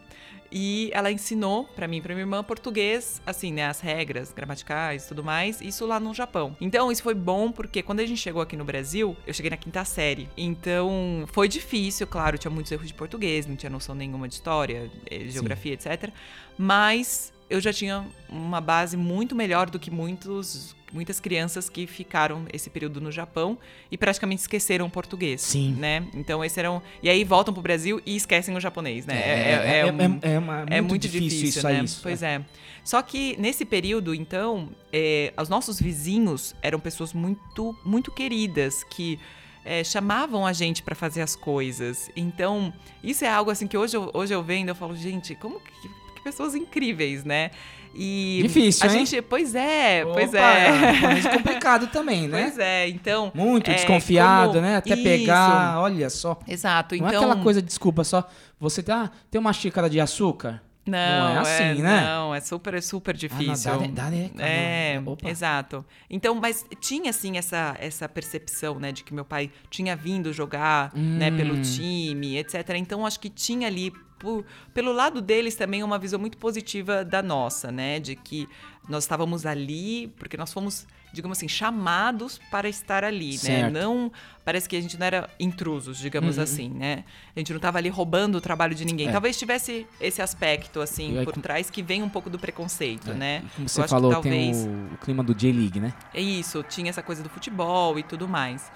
E ela ensinou pra mim e pra minha irmã português, assim, né, as regras gramaticais e tudo mais, isso lá no Japão. Então, isso foi bom porque quando a gente chegou aqui no Brasil, eu cheguei na quinta série. Então, foi difícil, claro, tinha muitos erros de português, não tinha noção nenhuma de história, eh, geografia, etc. Mas eu já tinha uma base muito melhor do que muitos muitas crianças que ficaram esse período no Japão e praticamente esqueceram o português. Sim. Né? Então, esse eram. E aí voltam pro Brasil e esquecem o japonês, né? É, é, um- é- é uma- é muito muito difícil difícil, né? isso, Pois é. Só que nesse período, então, é, os nossos vizinhos eram pessoas muito, muito queridas que. é, chamavam a gente para fazer as coisas. Então, isso é algo assim que hoje eu, hoje eu vendo, eu falo, gente, como que, que pessoas incríveis, né? E Difícil, a hein? gente, pois é, pois Opa, é. mas complicado também, né? Pois é, então. Muito é, desconfiado, como- né? Até Isso. pegar, olha só. Exato, Não então. é aquela coisa, desculpa, só você tá, tem uma xícara de açúcar? Não, é assim, né? Não, é super, é super difícil. dá- dá- dá- é, Opa. exato. Então, mas tinha assim essa, essa percepção, né, de que meu pai tinha vindo jogar, né, pelo Hum. time, etc. Então, acho que tinha ali por- pelo lado deles também uma visão muito positiva da nossa, né, de que nós estávamos ali porque nós fomos, digamos assim, chamados para estar ali, Certo. né? Não parece que a gente não era intrusos, digamos Uhum. assim, né? A gente não estava ali roubando o trabalho de ninguém. É. Talvez tivesse esse aspecto assim aí, por com- trás que vem um pouco do preconceito, né? Como você acho que falou, talvez tem o, o clima do J-League, né? é isso, tinha essa coisa do futebol e tudo mais.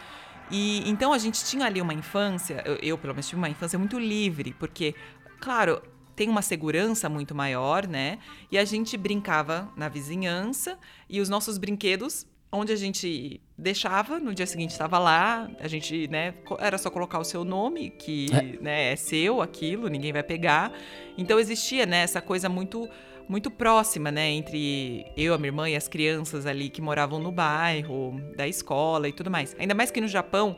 E então a gente tinha ali uma infância, eu, eu, pelo menos tive uma infância muito livre, porque, claro, tem uma segurança muito maior, né? E a gente brincava na vizinhança e os nossos brinquedos, onde a gente deixava, no dia seguinte estava lá, a gente, né, era só colocar o seu nome, que É. né, é seu aquilo, ninguém vai pegar. Então existia, né, essa coisa muito muito próxima, né, entre eu, a minha irmã e as crianças ali que moravam no bairro, da escola e tudo mais. Ainda mais que no Japão,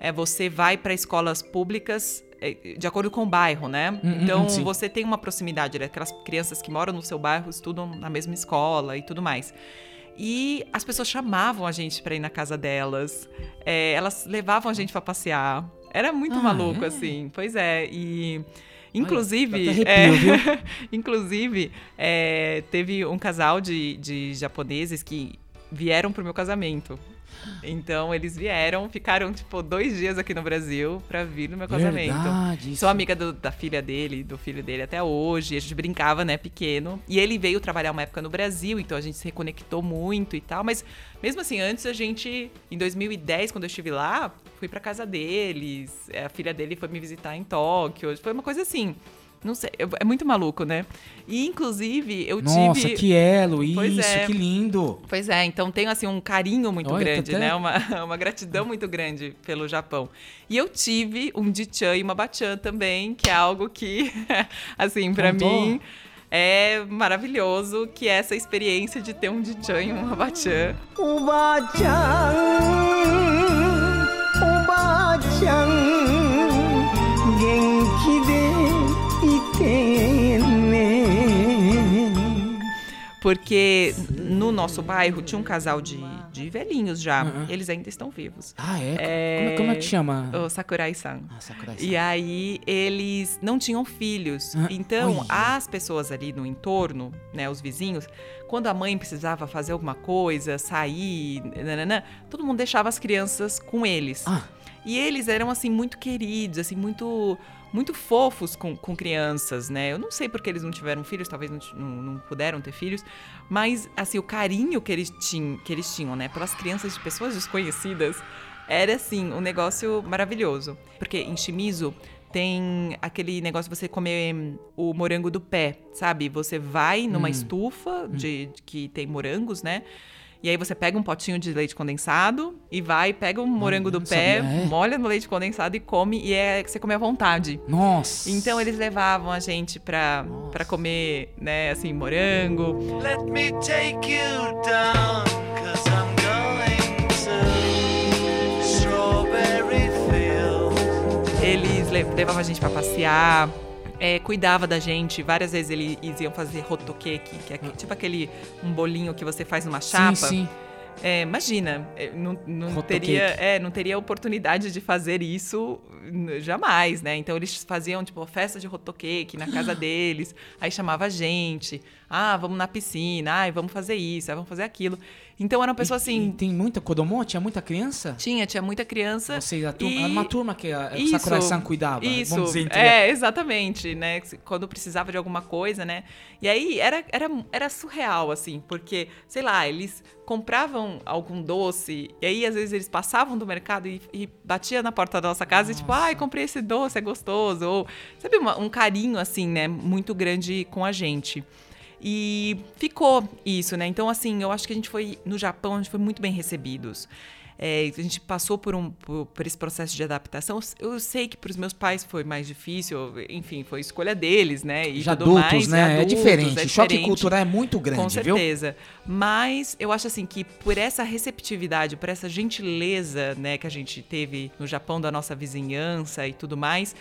é, você vai para escolas públicas de acordo com o bairro, né? Hum, hum, então sim. você tem uma proximidade, né? aquelas crianças que moram no seu bairro estudam na mesma escola e tudo mais. E as pessoas chamavam a gente para ir na casa delas. É, elas levavam a gente para passear. Era muito Ah, maluco, é? assim. Pois é. E. Inclusive, Olha, até arrepio, é, inclusive é, teve um casal de, de japoneses que vieram pro meu casamento. Então eles vieram, ficaram tipo dois dias aqui no Brasil pra vir no meu casamento. Verdade, isso. Sou amiga do- da filha dele, do filho dele até hoje. A gente brincava, né, pequeno. E ele veio trabalhar uma época no Brasil, então a gente se reconectou muito e tal. Mas mesmo assim, antes a gente, em 2010, quando eu estive lá, fui pra casa deles. é, A filha dele foi me visitar em Tóquio. Foi uma coisa assim. Não sei, é muito maluco, né? E inclusive eu Nossa, tive. que elo, Pois isso, é. que lindo. Pois é, então tenho assim um carinho muito Olha, tá grande, até- né? Uma, uma gratidão muito grande pelo Japão. E eu tive um Dichan e uma Bachan também, que é algo que, assim, pra Contou? mim é maravilhoso, que é essa experiência de ter um Dichan e uma Bachan. おば Porque no nosso bairro tinha um casal de, de velhinhos já. Uhum. Eles ainda estão vivos. Ah, é? Como, como é que chama? O Sakurai-san. Ah, Sakurai-san. E aí eles não tinham filhos. Ah, então, olha. as pessoas ali no entorno, né, os vizinhos, quando a mãe precisava fazer alguma coisa, sair, nananã, todo mundo deixava as crianças com eles. Ah. E eles eram assim muito queridos, assim muito muito fofos com, com crianças, né? Eu não sei porque eles não tiveram filhos, talvez não, não, puderam ter filhos, mas assim o carinho que eles tinham, que eles tinham, né, pelas crianças de pessoas desconhecidas, era assim um negócio maravilhoso. Porque em Shimizu tem aquele negócio de você comer o morango do pé, sabe? Você vai numa Hum. estufa de, de- que tem morangos, né? E aí você pega um potinho de leite condensado e vai, pega o morango do não pé, é? molha no leite condensado e come, e é que você come à vontade. Nossa. Então eles levavam a gente pra, pra comer, né, assim, morango. Let me take you down, cause I'm going to Strawberry Fields. Eles le- levavam a gente pra passear, é, cuidava da gente. Várias vezes eles iam fazer hotokeki, que é tipo aquele um bolinho que você faz numa chapa. sim. É, imagina, é, não, não teria, é, não teria oportunidade de fazer isso jamais, né? Então eles faziam tipo festa de hotokeki na casa deles, aí chamava a gente, ah, vamos na piscina, ai, vamos fazer isso, ai, vamos fazer aquilo. Então era uma pessoa assim. E tem muita Kodomo? Tinha muita criança? Tinha, tinha muita criança. Vocês, a turma, e... Era uma turma que a Isso, Sakura-san cuidava, Isso, vamos dizer. entre- é, exatamente, né? Quando precisava de alguma coisa, né? E aí era, era, era surreal, assim, porque, sei lá, eles compravam algum doce, e aí às vezes eles passavam do mercado e, e batia na porta da nossa casa e tipo, ai, comprei esse doce, é gostoso. Ou, sabe, uma- um carinho, assim, né? Muito grande com a gente. E ficou isso, né? Então, assim, eu acho que a gente foi, no Japão, a gente foi muito bem recebidos. É, a gente passou por, um, por, por esse processo de adaptação. Eu sei que para os meus pais foi mais difícil, enfim, foi escolha deles, né? E De adultos, mais, né? É adultos, diferente. O choque diferente. cultural é muito grande, Com viu? certeza. Mas eu acho assim que por essa receptividade, por essa gentileza, né, que a gente teve no Japão da nossa vizinhança e tudo mais,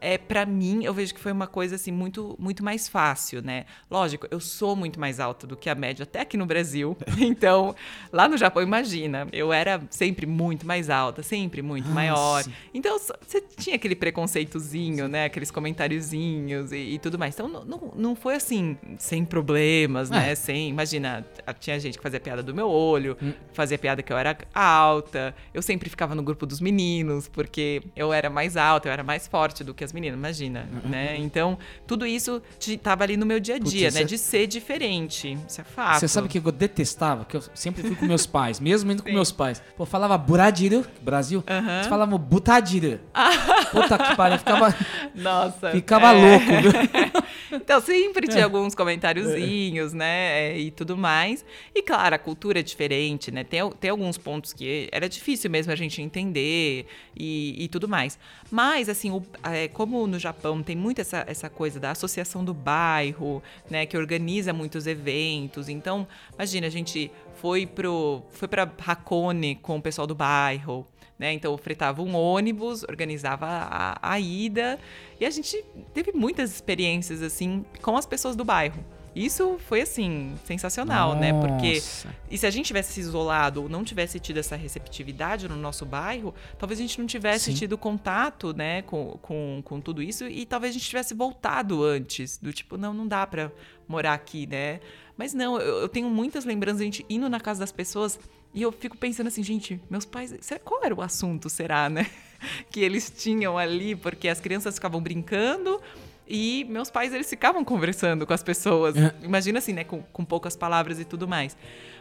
é para mim eu vejo que foi uma coisa assim muito muito mais fácil, né? Lógico, eu sou muito mais alta do que a média até aqui no Brasil. Então, lá no Japão, imagina, eu era sempre muito mais alta, sempre muito Ah, maior. sim. Então, você tinha aquele preconceitozinho, né? Aqueles comentáriozinhos e, e tudo mais. Então, não, não, não foi assim, sem problemas, né? É. Sem, imagina, tinha gente que fazia piada do meu olho, Hum. fazia piada que eu era alta. Eu sempre ficava no grupo dos meninos, porque eu era mais alta, eu era mais forte do que as meninas, imagina, né? Então, tudo isso tava ali no meu dia a Putz, dia, isso né? é- De ser diferente. Isso é fato. Você sabe o que eu detestava? Que eu sempre fui com meus pais, mesmo indo com meus pais. Pô, falava buradiru, Brasil. Eles falavam butadiru. Puta que pariu, ficava. Nossa. Ficava é. louco, viu? então, sempre tinha É. alguns comentáriozinhos, né? é, E tudo mais. E, claro, a cultura é diferente, né? Tem, tem alguns pontos que era difícil mesmo a gente entender e, e tudo mais. Mas, assim, o- é, como no Japão tem muito essa, essa coisa da associação do bairro, né? Que organiza muitos eventos. Então, imagina, a gente foi pro foi para Hakone com o pessoal do bairro, né? Então, fretava um ônibus, organizava a, a ida e a gente teve muitas experiências assim com as pessoas do bairro. Isso foi assim sensacional, né? Porque Nossa. e se a gente tivesse se isolado ou não tivesse tido essa receptividade no nosso bairro, talvez a gente não tivesse Sim. tido contato, né, com, com, com tudo isso e talvez a gente tivesse voltado antes, do tipo, não, não dá pra morar aqui, né? Mas não, eu, eu tenho muitas lembranças, a gente indo na casa das pessoas e eu fico pensando assim, gente, meus pais, qual era o assunto, será, né? Que eles tinham ali, porque as crianças ficavam brincando e meus pais, eles ficavam conversando com as pessoas. É. Imagina assim, né? Com, com poucas palavras e tudo mais.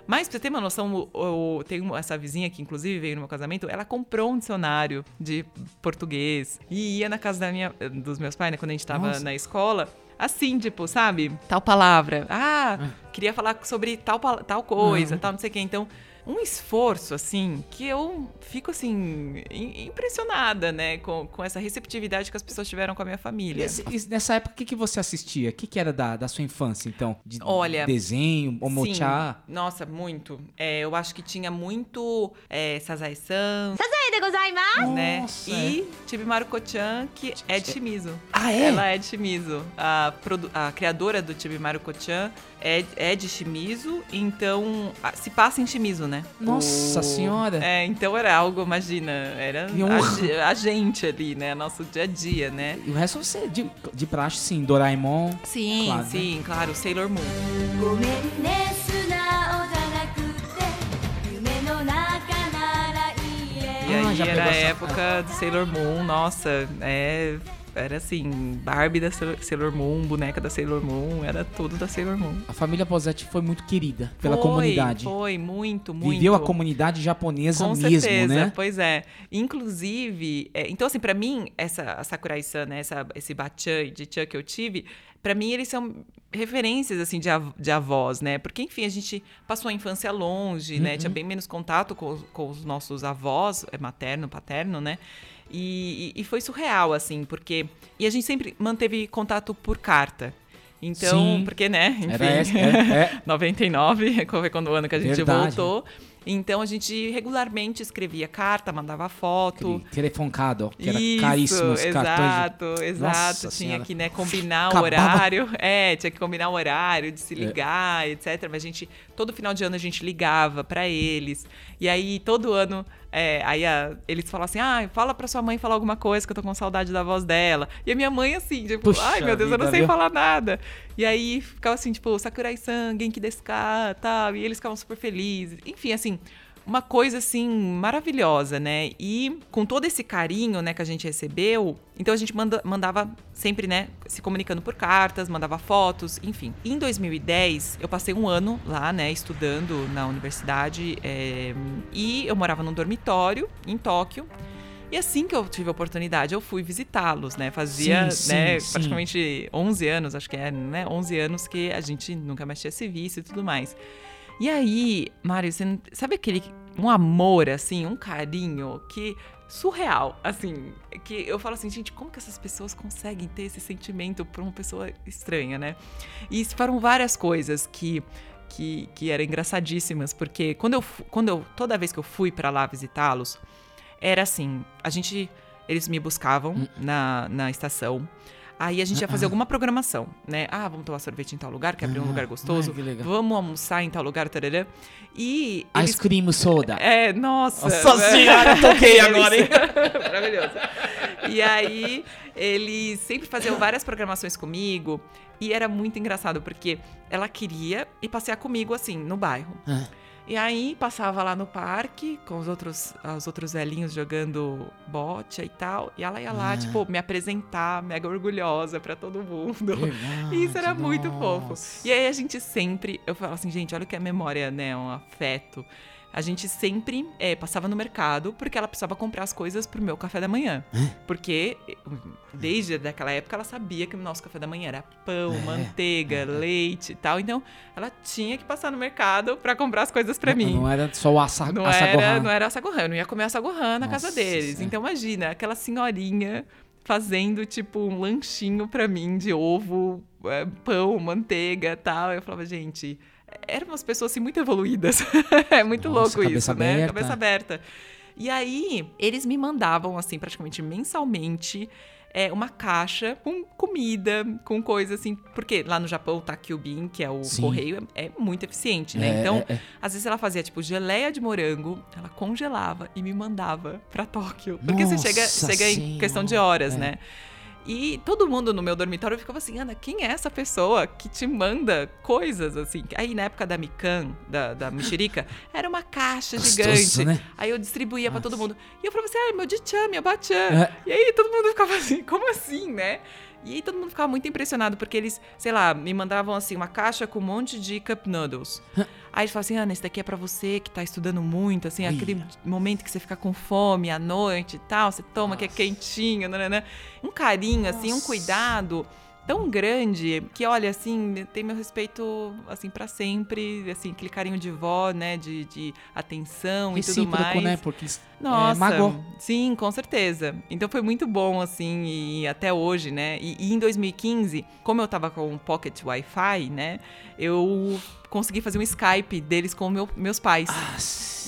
Mas, pra você ter uma noção, o, o- tem essa vizinha que, inclusive, veio no meu casamento, ela comprou um dicionário de português e ia na casa da minha, dos meus pais, né? Quando a gente tava Nossa. na escola. Assim, tipo, sabe? Tal palavra. Ah, queria falar sobre tal, tal coisa, Ah. tal, não sei o quê. Então, um esforço, assim, que eu fico, assim, impressionada, né? Com, com essa receptividade que as pessoas tiveram com a minha família. e nessa época, o que, que você assistia? O que, que era da, da sua infância, então? De, Olha... Desenho, omochá? Nossa, muito. É, eu acho que tinha muito é, Sazae-san... Sazai de gozaimasu! Né? Nossa, e é. Tibimaru Kochan, que é de Shimizu. Ah, é? Ela é de Shimizu. A, a criadora do Tibimaru Kochan é, é de Shimizu, então... Se passa em Shimizu, né? né? Nossa o... senhora! É, então era algo, imagina, era um... a, a, gente ali, né? Nosso dia a dia, né? E o resto você, de, de praxe, sim, Doraemon. Sim, claro, né? sim, né? claro, Sailor Moon. E aí ah, era a época do Sailor Moon, nossa, é era assim, Barbie da Sailor Moon, boneca da Sailor Moon, era tudo da Sailor Moon. A família Posetti foi muito querida pela Foi, comunidade. Foi, muito, muito. Viveu a comunidade japonesa Com mesmo, certeza, né? pois é. Inclusive, é, então assim, pra mim, essa Sakurai-san, né, essa, esse bachan de chan que eu tive, pra mim eles são referências, assim, de, av- de avós, né? Porque, enfim, a gente passou a infância longe, né? Uhum. Tinha bem menos contato com, os- com os nossos avós, é, materno, paterno, né? E, e- foi surreal, assim, porque... E a gente sempre manteve contato por carta. Então, Sim. porque, né, enfim, Era essa, é, é. 99, foi quando o ano que a gente Verdade. voltou. Então a gente regularmente escrevia carta, mandava foto. Telefoncado, que era Isso, caríssimo os exato, cartões. exato. Nossa tinha Senhora. que né, combinar o Acabava. horário. É, tinha que combinar o horário de se É. ligar, etc. Mas a gente, todo final de ano a gente ligava pra eles. E aí, todo ano, é, aí a- eles falavam assim: ah, fala pra sua mãe falar alguma coisa que eu tô com saudade da voz dela. E a minha mãe, assim, tipo, Puxa ai meu Deus, eu não vida, sei viu? falar nada. E aí ficava assim, tipo, Sakurai-san, Genki desu tal. E eles ficavam super felizes. Enfim, assim, uma coisa assim maravilhosa, né? E com todo esse carinho, né, que a gente recebeu, então a gente manda- mandava sempre, né, se comunicando por cartas, mandava fotos, enfim. Em 2010, eu passei um ano lá, né, estudando na universidade é, e eu morava num dormitório em Tóquio. E assim que eu tive a oportunidade, eu fui visitá-los, né? Fazia, Sim, né, sim. praticamente 11 anos, acho que é, né? 11 anos que a gente nunca mais tinha se visto e tudo mais. E aí, Mário, você não- sabe aquele um amor assim, um carinho que surreal, assim, que eu falo assim, gente, como que essas pessoas conseguem ter esse sentimento por uma pessoa estranha, né? E foram várias coisas que que, que eram engraçadíssimas, porque quando eu, quando eu toda vez que eu fui pra lá visitá-los, era assim, a gente eles me buscavam Hum. na, na estação. Aí a gente ia fazer Ah, ah. alguma programação, né? Ah, vamos tomar sorvete em tal lugar, que abriu um Ah, lugar gostoso. ai, que legal. Vamos almoçar em tal lugar, tarará. E Ice cream soda. é, nossa. Nossa senhora, toquei agora, hein? Maravilhoso. E aí, eles sempre faziam várias programações comigo. E era muito engraçado, porque ela queria ir passear comigo, assim, no bairro. Ah. E aí, passava lá no parque, com os outros, os outros velhinhos jogando bote e tal. E ela ia lá, Ah. tipo, me apresentar, mega orgulhosa pra todo mundo. Verdade, E isso era muito fofo. nossa. E aí a gente sempre, eu falo assim, gente, olha o que é memória, né? Um afeto. A gente sempre é, passava no mercado porque ela precisava comprar as coisas pro meu café da manhã. Porque desde aquela época ela sabia que o nosso café da manhã era pão, É, manteiga, leite e tal. Então ela tinha que passar no mercado pra comprar as coisas pra mim. Não era só o assa, Não era, não era açagohan, eu não ia comer açagohan na casa Nossa deles. Senhora. Então imagina, aquela senhorinha fazendo tipo um lanchinho pra mim de ovo, é, pão, manteiga, tal. Eu falava, gente, eram umas pessoas assim muito evoluídas. é muito Nossa, louco isso, né? aberta. Cabeça aberta. E aí, eles me mandavam assim praticamente mensalmente é, uma caixa com comida, com coisa assim, porque lá no Japão o Takyubin, que é o Sim. correio, é, é muito eficiente, né? É, então, é, é. às vezes ela fazia tipo geleia de morango, ela congelava e me mandava pra Tóquio. Porque você chega, Nossa chega em questão de horas, É. né? E todo mundo no meu dormitório ficava assim, Ana, quem é essa pessoa que te manda coisas assim? Aí na época da Mikan, da, da mexerica, era uma caixa Gostoso, gigante. né? Aí eu distribuía pra todo mundo. E eu falava assim, ah, meu Dichan, meu Bachan. É. E aí todo mundo ficava assim, como assim, né? E aí todo mundo ficava muito impressionado, porque eles, sei lá, me mandavam assim uma caixa com um monte de cup noodles. Aí eles falavam assim, Ana, esse daqui é pra você que tá estudando muito, assim, Ai. aquele momento que você fica com fome à noite e tal, você toma que é quentinho, né? Um carinho, assim, um cuidado tão grande que, olha, assim, tem meu respeito, assim, para sempre, assim, aquele carinho de vó, né, de, de atenção e tudo Recíproco, mais. né? Porque é, Nossa, magoou. sim, com certeza. Então foi muito bom, assim, e até hoje, né? E, e em 2015, como eu tava com o Pocket Wi-Fi, né? Eu consegui fazer um Skype deles com meu- meus pais.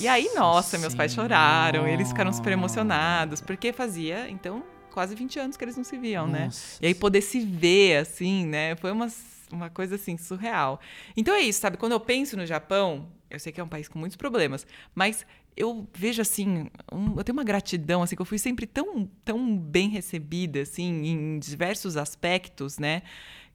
e aí, nossa, meus pais choraram, eles ficaram super emocionados, porque fazia, então, quase 20 anos que eles não se viam, né? Nossa. E aí poder se ver, assim, né? Foi uma, uma coisa, assim, surreal. Então é isso, sabe? Quando eu penso no Japão, eu sei que é um país com muitos problemas, mas eu vejo, assim, um- eu tenho uma gratidão, assim, que eu fui sempre tão, tão bem recebida, assim, em diversos aspectos, né?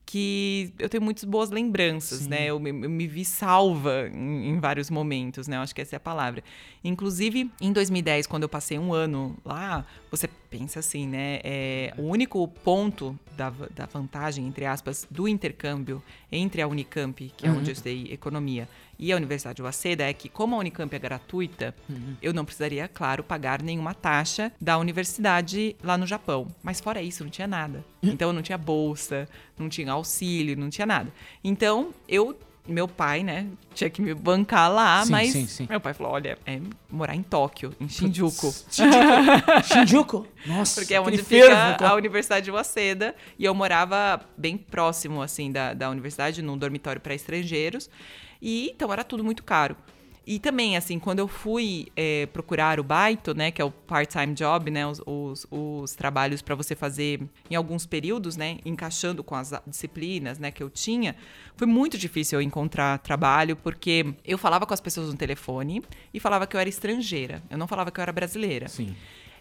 Que eu tenho muitas boas lembranças, né? Eu me, eu me vi salva em, em vários momentos, né? Eu acho que essa é a palavra. Inclusive, em 2010, quando eu passei um ano lá, você pensa assim, né? É, o único ponto da, da vantagem, entre aspas, do intercâmbio entre a Unicamp, que é Uhum. onde eu estudei economia, e a Universidade Waseda é que, como a Unicamp é gratuita, Uhum. eu não precisaria, claro, pagar nenhuma taxa da universidade lá no Japão. Mas fora isso, não tinha nada. Então não tinha bolsa, não tinha auxílio, não tinha nada. Então eu. Meu pai, né, tinha que me bancar lá, Sim, mas sim, sim. meu pai falou: olha, é morar em Tóquio, em Shinjuku. Shinjuku? Shinjuku? Nossa, Porque é onde fica fervo, a Universidade de Waseda. E eu morava bem próximo, assim, da, da universidade, num dormitório para estrangeiros. E então era tudo muito caro. E também, assim, quando eu fui é, procurar o baito, né, que é o part-time job, né, os, os, os trabalhos para você fazer em alguns períodos, né, encaixando com as disciplinas, né, que eu tinha, foi muito difícil eu encontrar trabalho, porque eu falava com as pessoas no telefone e falava que eu era estrangeira. Eu não falava que eu era brasileira. Sim.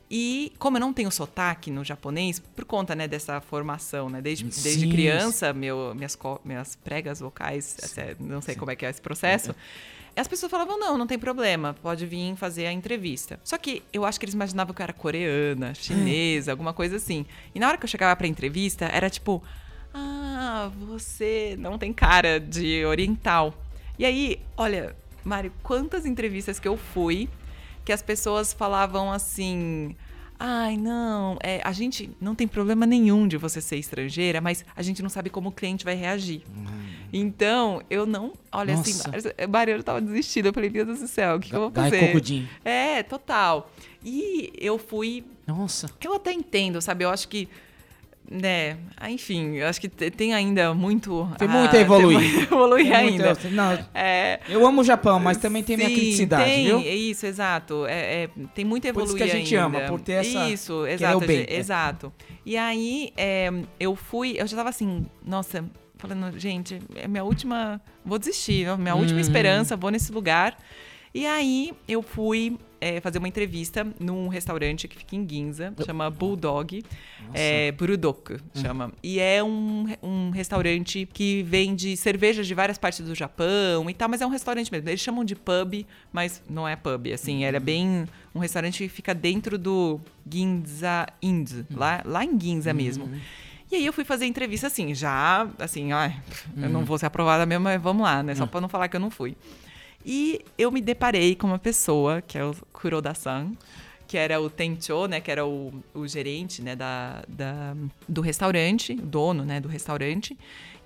E como eu não tenho sotaque no japonês, por conta né, dessa formação, né? Desde, Sim. desde criança, meu, minhas, minhas pregas vocais, não sei como é que é esse processo. As pessoas falavam, não, não tem problema, pode vir fazer a entrevista. Só que eu acho que eles imaginavam que eu era coreana, chinesa, alguma coisa assim. E na hora que eu chegava pra entrevista, era tipo, ah, você não tem cara de oriental. E aí, olha, Mário, quantas entrevistas que eu fui que as pessoas falavam assim. Ai, não, é, a gente não tem problema nenhum de você ser estrangeira, mas a gente não sabe como o cliente vai reagir. Então, eu não. Olha, Nossa. assim, Mariana tava desistindo. Eu falei, meu Deus do céu, o que, que eu vou Gai fazer? É, total. E eu fui. Nossa. Eu até entendo, sabe? Eu acho que. Né, ah, enfim, eu acho que te- tem ainda muito. Tem muito a evoluir. Tem muito evoluir Tem muito- ainda. não, É, Eu amo o Japão, mas também tem minha Sim, criticidade, tem, viu? é isso, exato. É, é, tem muito a Por evoluir isso que a gente ainda. ama, por ter essa- Isso, exato. bem, é. Exato. E aí, é, eu fui, eu já tava assim, nossa, falando, gente, é minha última, vou desistir, ó, minha última Uhum. esperança, vou nesse lugar. E aí, eu fui é, fazer uma entrevista num restaurante que fica em Ginza, chama Bulldog, é, Burudok, chama. E é um, um restaurante que vende cervejas de várias partes do Japão e tal, mas é um restaurante mesmo. Eles chamam de pub, mas não é pub, assim, ele é bem um restaurante que fica dentro do Ginza Ind, lá, lá em Ginza mesmo. E aí eu fui fazer entrevista assim, já, assim, ai, eu não vou ser aprovada mesmo, mas vamos lá, né? Só pra não falar que eu não fui. E eu me deparei com uma pessoa, que é o Kuroda-san, que era o Tencho, né? Que era o, o gerente, né? Da, da, do restaurante, o dono, né? Do restaurante.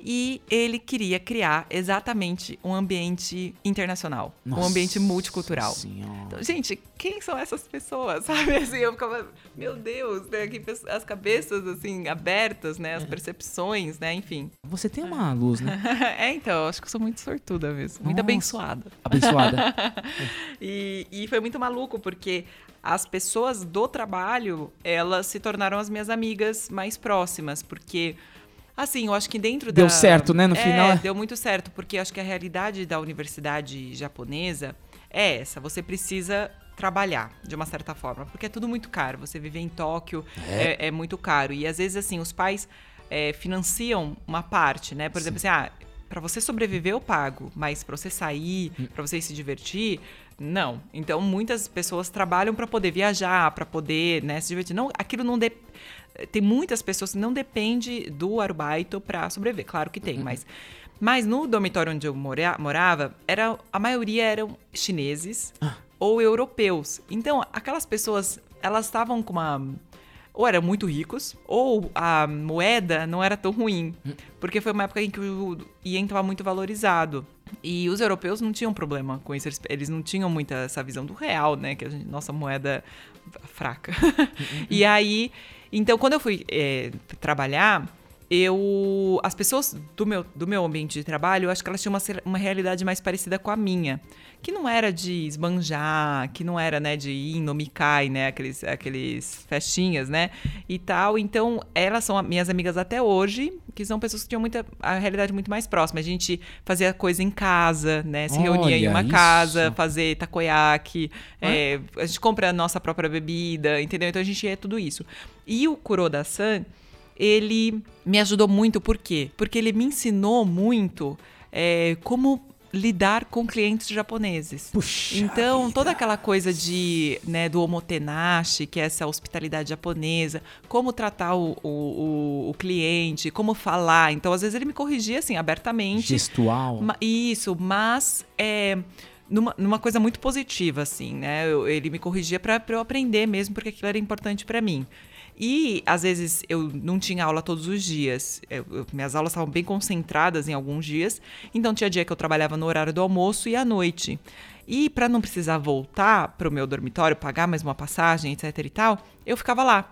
E ele queria criar exatamente um ambiente internacional. um Nossa ambiente multicultural. Senhora. Então, gente, quem são essas pessoas, sabe? Assim, eu ficava, meu Deus, né? As cabeças, assim, abertas, né? As percepções, né? Enfim. Você tem uma luz, né? é, então, acho que eu sou muito sortuda mesmo. Muito Nossa. abençoada. Abençoada. e, e foi muito maluco, porque as pessoas do trabalho, elas se tornaram as minhas amigas mais próximas, porque. Assim, eu acho que dentro Deu da. certo, né, no É, final? deu muito certo, porque acho que a realidade da universidade japonesa é essa. Você precisa trabalhar, de uma certa forma, porque é tudo muito caro. Você viver em Tóquio É. é, é muito caro. E às vezes, assim, os pais é, financiam uma parte, né? Por exemplo, assim, ah, para você sobreviver eu pago, mas para você sair, Hum. para você se divertir, não. Então muitas pessoas trabalham para poder viajar, para poder, né, se divertir. Não, aquilo não de... tem muitas pessoas que não depende do arubaito para sobreviver. Claro que tem, mas mas no dormitório onde eu mora- morava, era a maioria eram chineses ou europeus. Então, aquelas pessoas, elas estavam com uma ou eram muito ricos, ou a moeda não era tão ruim. Porque foi uma época em que o ien estava muito valorizado. E os europeus não tinham problema com isso. Eles, não tinham muita essa visão do real, né? Que a gente- nossa moeda fraca. e aí, então, quando eu fui eh, trabalhar, eu as pessoas do meu, do meu ambiente de trabalho, eu acho que elas tinham uma, uma realidade mais parecida com a minha, que não era de esbanjar, que não era, né, de ir no Mikai, né, aqueles aqueles festinhas, né, e tal. Então, elas são minhas amigas até hoje, que são pessoas que tinham muita a realidade muito mais próxima. A gente fazia coisa em casa, né, se reunia em Olha uma isso. casa, fazer takoyaki, é, a gente compra a nossa própria bebida, entendeu? Então a gente é tudo isso. E o Kuroda-san, ele me ajudou muito, por quê? Porque ele me ensinou muito é, como lidar com clientes japoneses. então, toda aquela coisa de, né, do omotenashi, que é essa hospitalidade japonesa, como tratar o, o, o- cliente, como falar. Então, às vezes ele me corrigia assim, abertamente. Gestual. Isso, mas é, numa, numa coisa muito positiva, assim, né? Eu- ele me corrigia para eu aprender mesmo, porque aquilo era importante para mim. E às vezes eu não tinha aula todos os dias. Eu- eu- minhas aulas estavam bem concentradas em alguns dias. Então tinha dia que eu trabalhava no horário do almoço e à noite. E para não precisar voltar para o meu dormitório, pagar mais uma passagem, etc e tal, eu ficava lá.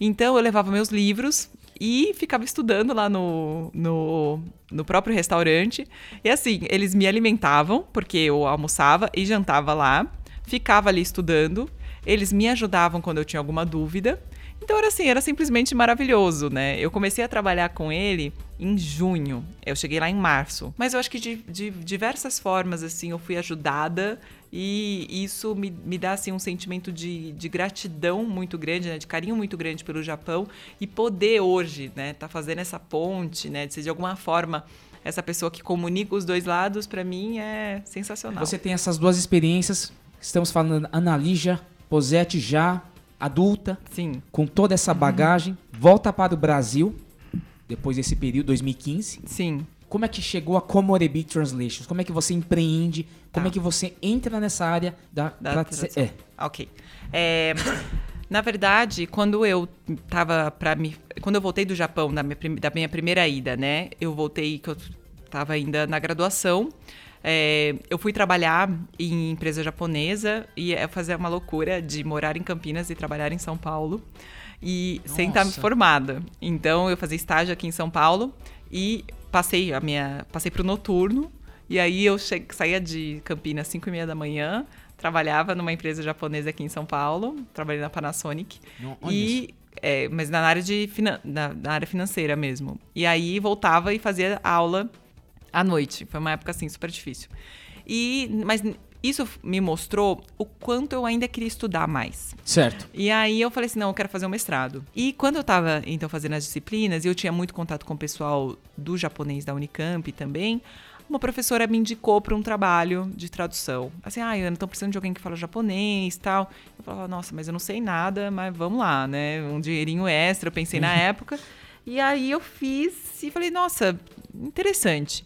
Então eu levava meus livros e ficava estudando lá no, no, no próprio restaurante. E assim, eles me alimentavam, porque eu almoçava e jantava lá, ficava ali estudando. Eles me ajudavam quando eu tinha alguma dúvida. Então era assim, era simplesmente maravilhoso, né? Eu comecei a trabalhar com ele em junho. Eu cheguei lá em março. Mas eu acho que de, de diversas formas, assim, eu fui ajudada. E isso me, me dá, assim, um sentimento de, de gratidão muito grande, né? De carinho muito grande pelo Japão. E poder hoje, né? Tá fazendo essa ponte, né? De ser de alguma forma essa pessoa que comunica os dois lados, para mim é sensacional. Você tem essas duas experiências. Estamos falando Ana Lígia, Posete já adulta, Sim. com toda essa bagagem, volta para o Brasil depois desse período 2015. Sim. Como é que chegou a Comorebi Translations? Como é que você empreende? Como é que você entra nessa área da, Da é. Ok. É, na verdade, quando eu tava para me, quando eu voltei do Japão da minha, da minha primeira ida, né? Eu voltei que eu tava ainda na graduação. É, eu fui trabalhar em empresa japonesa e é fazer uma loucura de morar em Campinas e trabalhar em São Paulo e sem estar Nossa. formada. Então eu fazia estágio aqui em São Paulo e passei a minha passei para o noturno e aí eu saía de Campinas às 5 e meia da manhã, trabalhava numa empresa japonesa aqui em São Paulo, trabalhei na Panasonic. Não, e é, mas na área de na, na área financeira mesmo. E aí voltava e fazia aula à noite. Foi uma época assim super difícil. E mas isso me mostrou o quanto eu ainda queria estudar mais. Certo. E aí eu falei assim, não, eu quero fazer um mestrado. E quando eu tava, então, fazendo as disciplinas, e eu tinha muito contato com o pessoal do japonês da Unicamp também, uma professora me indicou para um trabalho de tradução. Assim, ah, Ana, estão precisando de alguém que fala japonês e tal. Eu falava, nossa, mas eu não sei nada, mas vamos lá, né? Um dinheirinho extra, eu pensei na época. E aí eu fiz e falei, nossa, interessante.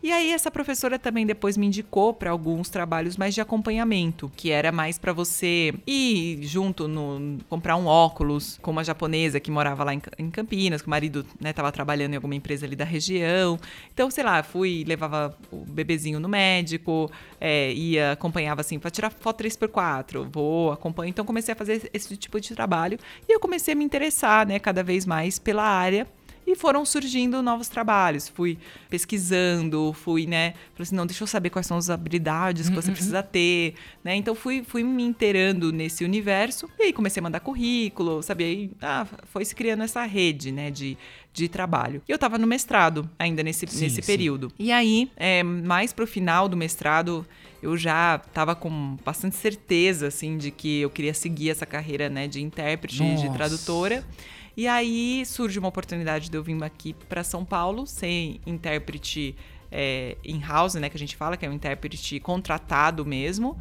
E aí essa professora também depois me indicou para alguns trabalhos mais de acompanhamento, que era mais para você ir junto no comprar um óculos com uma japonesa que morava lá em, Ca- em Campinas, que o marido né, tava trabalhando em alguma empresa ali da região. Então, sei lá, fui levava o bebezinho no médico, é, ia acompanhava assim para tirar foto 3x4, vou acompanho. Então comecei a fazer esse tipo de trabalho e eu comecei a me interessar, né, cada vez mais pela área e foram surgindo novos trabalhos. Fui pesquisando, fui, né? Falei assim, não, deixa eu saber quais são as habilidades que você precisa ter, né? Então fui, fui me inteirando nesse universo e aí comecei a mandar currículo, sabe? Aí ah, foi se criando essa rede, né, de, de trabalho. E eu tava no mestrado ainda nesse, Sim, nesse sim. período. E aí, é, mais pro final do mestrado, eu já tava com bastante certeza, assim, de que eu queria seguir essa carreira, né, de intérprete, de Nossa. tradutora. E aí surge uma oportunidade de eu vir aqui para São Paulo, ser intérprete é, in-house, né, que a gente fala, que é um intérprete contratado mesmo.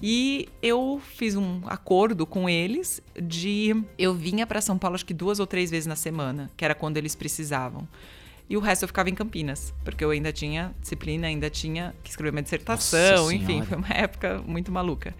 E eu fiz um acordo com eles de eu vinha para São Paulo acho que duas ou três vezes na semana, que era quando eles precisavam. E o resto eu ficava em Campinas, porque eu ainda tinha disciplina, ainda tinha que escrever minha dissertação, enfim, foi uma época muito maluca.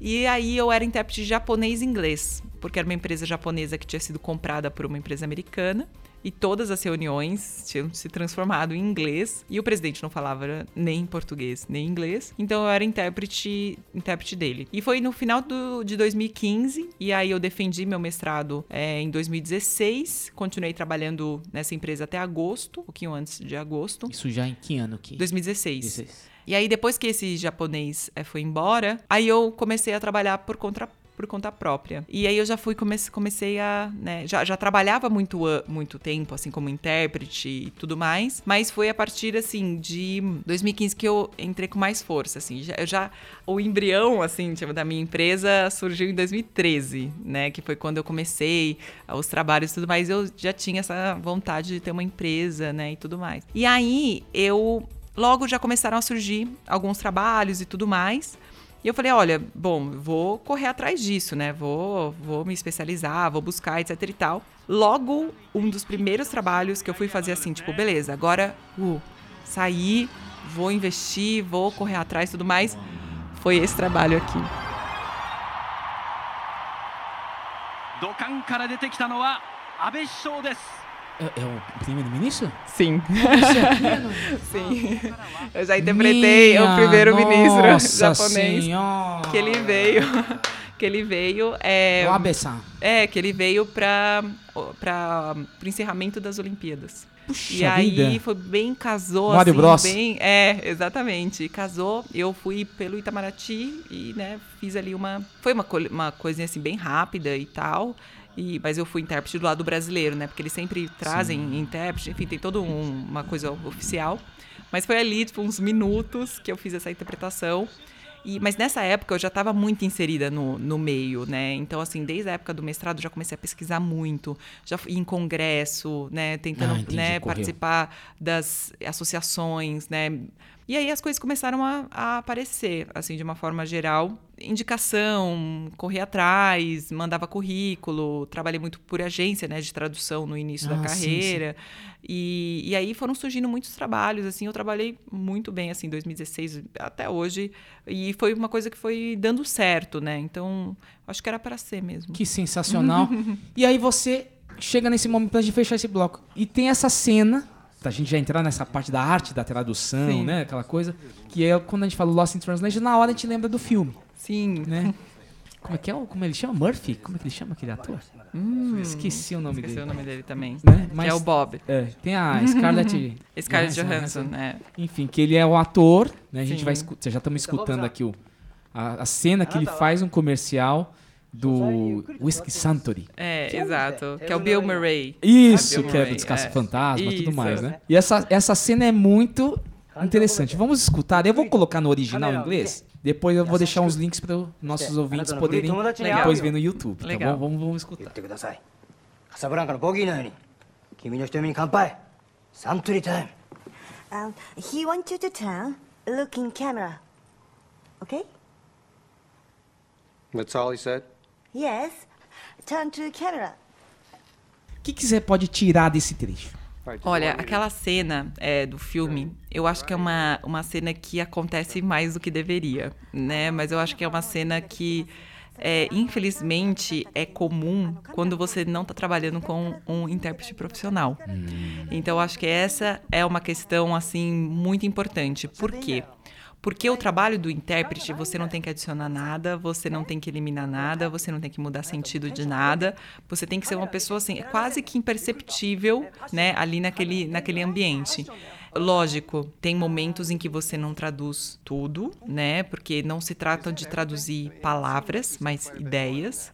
E aí eu era intérprete japonês e inglês, porque era uma empresa japonesa que tinha sido comprada por uma empresa americana. E todas as reuniões tinham se transformado em inglês. E o presidente não falava nem português, nem inglês. Então eu era intérprete, intérprete dele. E foi no final do, de 2015. E aí eu defendi meu mestrado é, em 2016. Continuei trabalhando nessa empresa até agosto, um pouquinho antes de agosto. Isso já em que ano que? 2016. 16. E aí, depois que esse japonês eh, foi embora, aí eu comecei a trabalhar por conta, por conta própria. E aí eu já fui, comecei, comecei a, né, já, já trabalhava muito, muito tempo, assim, como intérprete e tudo mais, mas foi a partir, assim, de 2015 que eu entrei com mais força, assim, já, já, o embrião, assim, tipo, da minha empresa surgiu em 2013, né, que foi quando eu comecei ah, os trabalhos e tudo mais, eu já tinha essa vontade de ter uma empresa, né, e tudo mais. E aí, eu logo já começaram a surgir alguns trabalhos e tudo mais. E eu falei, olha, bom, vou correr atrás disso, né? Vou, vou me especializar, vou buscar, etc e tal. Logo, um dos primeiros trabalhos que eu fui fazer assim, tipo, beleza, agora, uh, sair, vou investir, vou correr atrás e tudo mais, foi esse trabalho aqui. 土管から出てきたのは安倍首相です É, é o primeiro-ministro? Sim. Você aqui, Ana? Sim. Eu já interpretei o Minha primeiro-ministro nossa japonês senhora. que ele veio. que ele veio. É, O Abe-san. É, que ele veio para o encerramento das Olimpíadas. Puxa e aí vida. foi bem, casou Mario assim, Bros. bem. É, exatamente. Casou, eu fui pelo Itamaraty e, né, fiz ali uma. Foi uma, uma coisinha assim bem rápida e tal. E, mas eu fui intérprete do lado brasileiro, né? Porque eles sempre trazem intérprete, enfim, tem toda um- uma coisa oficial. Mas foi ali, tipo, uns minutos que eu fiz essa interpretação. E, mas nessa época eu já estava muito inserida no, no meio, né? Então, assim, desde a época do mestrado eu já comecei a pesquisar muito, já fui em congresso, né? Tentando Ah, entendi, né, correu. participar das associações, né? E aí as coisas começaram a, a aparecer, assim, de uma forma geral. Indicação, corri atrás, mandava currículo, trabalhei muito por agência, né, de tradução no início Ah, da sim, carreira. E, e aí foram surgindo muitos trabalhos, assim, eu trabalhei muito bem, assim, 2016 até hoje. E foi uma coisa que foi dando certo, né? Então, acho que era para ser mesmo. Que sensacional. e aí você chega nesse momento pra gente fechar esse bloco. E tem essa cena, pra gente já entrar nessa parte da arte, da tradução, Sim. né? Aquela coisa. Que é quando a gente fala Lost in Translation, na hora a gente lembra do filme. Sim. Né? Como é que é? o- Como ele chama? Murphy? Como é que ele chama aquele ator? Esqueci o nome Hum, Esqueci dele. o nome dele também. Né? Que é o Bob. É, tem a Scarlett... Scarlett né? Johansson, é. Enfim, que ele é o ator, né? A gente Sim. vai escutar, já estamos escutando aqui o, a, a cena que ele faz um comercial do Whisky Santori. É, exato. Que é o Bill Murray. Isso, Bill que é Murray, do Descaça é. Fantasma e tudo Isso. mais, né? E essa, essa cena é muito interessante. Vamos escutar. Eu vou colocar no original em inglês. Depois eu vou deixar uns links para os nossos ouvintes poderem Legal. depois ver no YouTube, tá Legal. bom? Vamos, vamos escutar. ってくださいカサブランカのボギーのように君の瞳に乾杯サントリータイム Um, he wants you to turn, look in camera. Okay? That's all he said? Yes. Turn to camera. O que, que você pode tirar desse trecho? Olha, aquela cena é, do filme, eu acho que é uma, uma cena que acontece mais do que deveria, né? Mas eu acho que é uma cena que, é, infelizmente, é comum quando você não está trabalhando com um intérprete profissional. Então, eu acho que essa é uma questão, assim, muito importante. Por quê? Porque o trabalho do intérprete, você não tem que adicionar nada, você não tem que eliminar nada, você não tem que mudar sentido de nada. Você tem que ser uma pessoa assim, é quase que imperceptível, né, ali naquele, naquele ambiente. Lógico, tem momentos em que você não traduz tudo, né? Porque não se trata de traduzir palavras, mas ideias.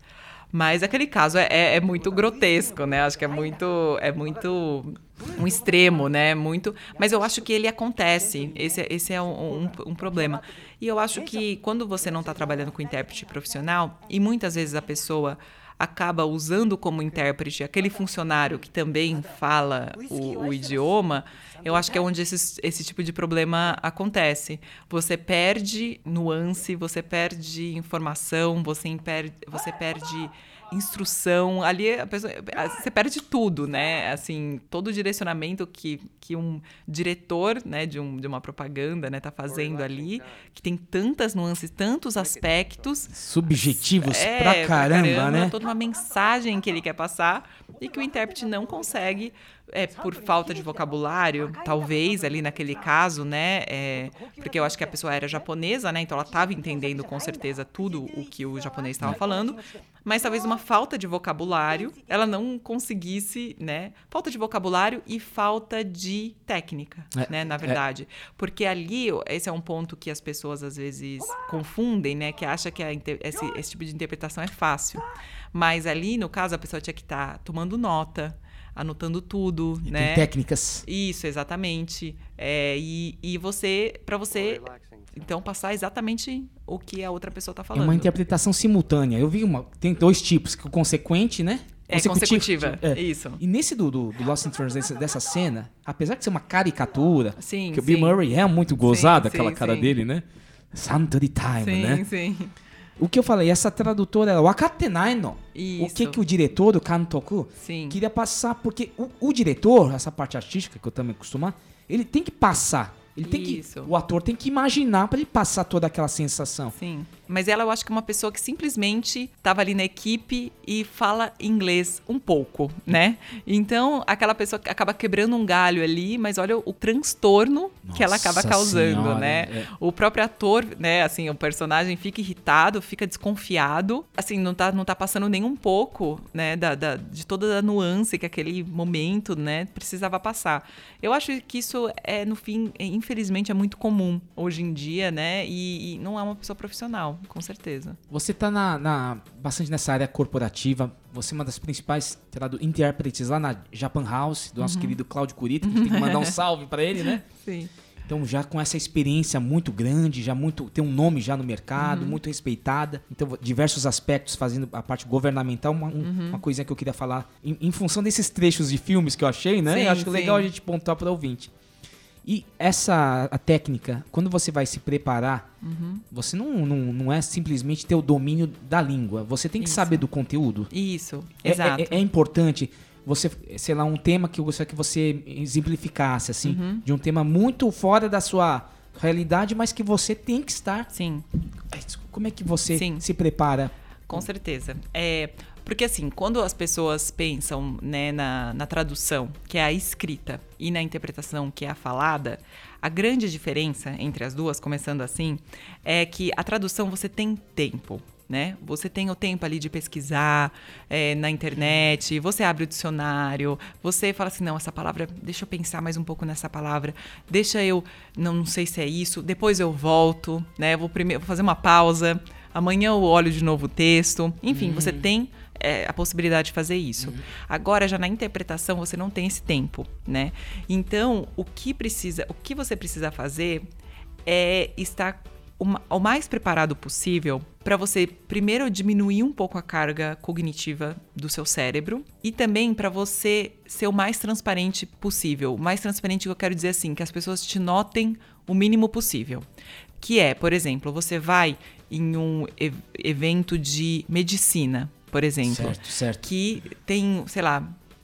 Mas aquele caso é, é- é muito grotesco, né? Acho que é muito, é muito um extremo, né? Muito. Mas eu acho que ele acontece. Esse, é- esse é um, um- um problema. E eu acho que quando você não está trabalhando com intérprete profissional e muitas vezes a pessoa acaba usando como intérprete aquele funcionário que também fala o, o idioma, eu acho que é onde esse, esse tipo de problema acontece. Você perde nuance, você perde informação, você, imper- você perde instrução. Ali a pessoa, você perde tudo, né? Assim, todo o direcionamento que, que um diretor né, de, um, de uma propaganda né, tá fazendo ali, que tem tantas nuances, tantos aspectos. Subjetivos É, pra caramba, né? Toda uma mensagem que ele quer passar e que o intérprete não consegue, é, por falta de vocabulário, talvez ali naquele caso, né? é, porque eu acho que a pessoa era japonesa, né? Então ela estava entendendo com certeza tudo o que o japonês estava falando, mas talvez uma falta de vocabulário, ela não conseguisse, né? Falta de vocabulário e falta de técnica, É, né? Na é. verdade. Porque ali, esse é um ponto que as pessoas às vezes confundem, né? Que acha que esse, esse tipo de interpretação é fácil. Mas ali, no caso, a pessoa tinha que estar tomando nota, anotando tudo, E né? tem técnicas. Isso, exatamente. É, e, e você, para você, então, passar exatamente o que a outra pessoa está É falando. uma interpretação simultânea. Eu vi uma. Tem dois tipos, que o consequente, né? É, consecutiva, isso. E nesse do, do, do Lost in Translation, dessa cena, apesar de ser uma caricatura, Sim, que o Bill sim. Murray é muito gozado, Sim, aquela sim, cara sim. dele, né? Santori Time, Sim, né? sim. O que eu falei, essa tradutora era Wakatenai no. O que que o diretor, o Kantoku, Sim. queria passar, porque o, o diretor, essa parte artística que eu também acostumar, ele tem que passar Ele tem Isso. que, o ator tem que imaginar para ele passar toda aquela sensação. Sim. Mas ela eu acho que é uma pessoa que simplesmente estava ali na equipe e fala inglês um pouco, né? Então, aquela pessoa acaba quebrando um galho ali, mas olha o transtorno que ela acaba Nossa causando, Senhora, né? é. O próprio ator, né, assim, o personagem fica irritado, fica desconfiado, assim, não tá, não tá passando nem um pouco, né, da, da- de toda a nuance que aquele momento, né, precisava passar. Eu acho que isso é, no fim, é, infelizmente, é muito comum hoje em dia, né, e, e não é uma pessoa profissional, com certeza. Você tá na, na- bastante nessa área corporativa. Você é uma das principais sei lá, do intérpretes lá na Japan House, do nosso Uhum. querido Cláudio Curita, que a gente tem que mandar um salve para ele, né? Sim. Então já com essa experiência muito grande, já muito tem um nome já no mercado, Uhum. muito respeitada. Então diversos aspectos fazendo a parte governamental, uma, um- Uhum. uma coisinha que eu queria falar em, em função desses trechos de filmes que eu achei, né? Sim, eu acho sim. legal a gente pontuar para o ouvinte. E essa a técnica, quando você vai se preparar, Uhum. você não, não, não é simplesmente ter o domínio da língua. Você tem que Isso. saber do conteúdo. Isso, É- exato. É, é importante você, sei lá, um tema que eu gostaria que você exemplificasse, assim, Uhum. de um tema muito fora da sua realidade, mas que você tem que estar. Sim. Como é que você Sim. se prepara? Com certeza. É, porque assim, quando as pessoas pensam né, na, na tradução, que é a escrita, e na interpretação, que é a falada, a grande diferença entre as duas, começando assim, é que a tradução você tem tempo. Né? Você tem o tempo ali de pesquisar é, na internet, você abre o dicionário, você fala assim, não, essa palavra, deixa eu pensar mais um pouco nessa palavra, deixa eu, não, não sei se é isso, depois eu volto, né? Vou primeiro vou fazer uma pausa, amanhã eu olho de novo o texto. Enfim, você tem é, a possibilidade de fazer isso. Agora, já na interpretação, você não tem esse tempo, né? Então, o que precisa, o que você precisa fazer é estar o ma- o mais preparado possível para você primeiro diminuir um pouco a carga cognitiva do seu cérebro e também para você ser o mais transparente possível. O mais transparente que eu quero dizer assim, que as pessoas te notem o mínimo possível. Que é, por exemplo, você vai em um evento de medicina, por exemplo, Certo, certo. que tem, sei lá,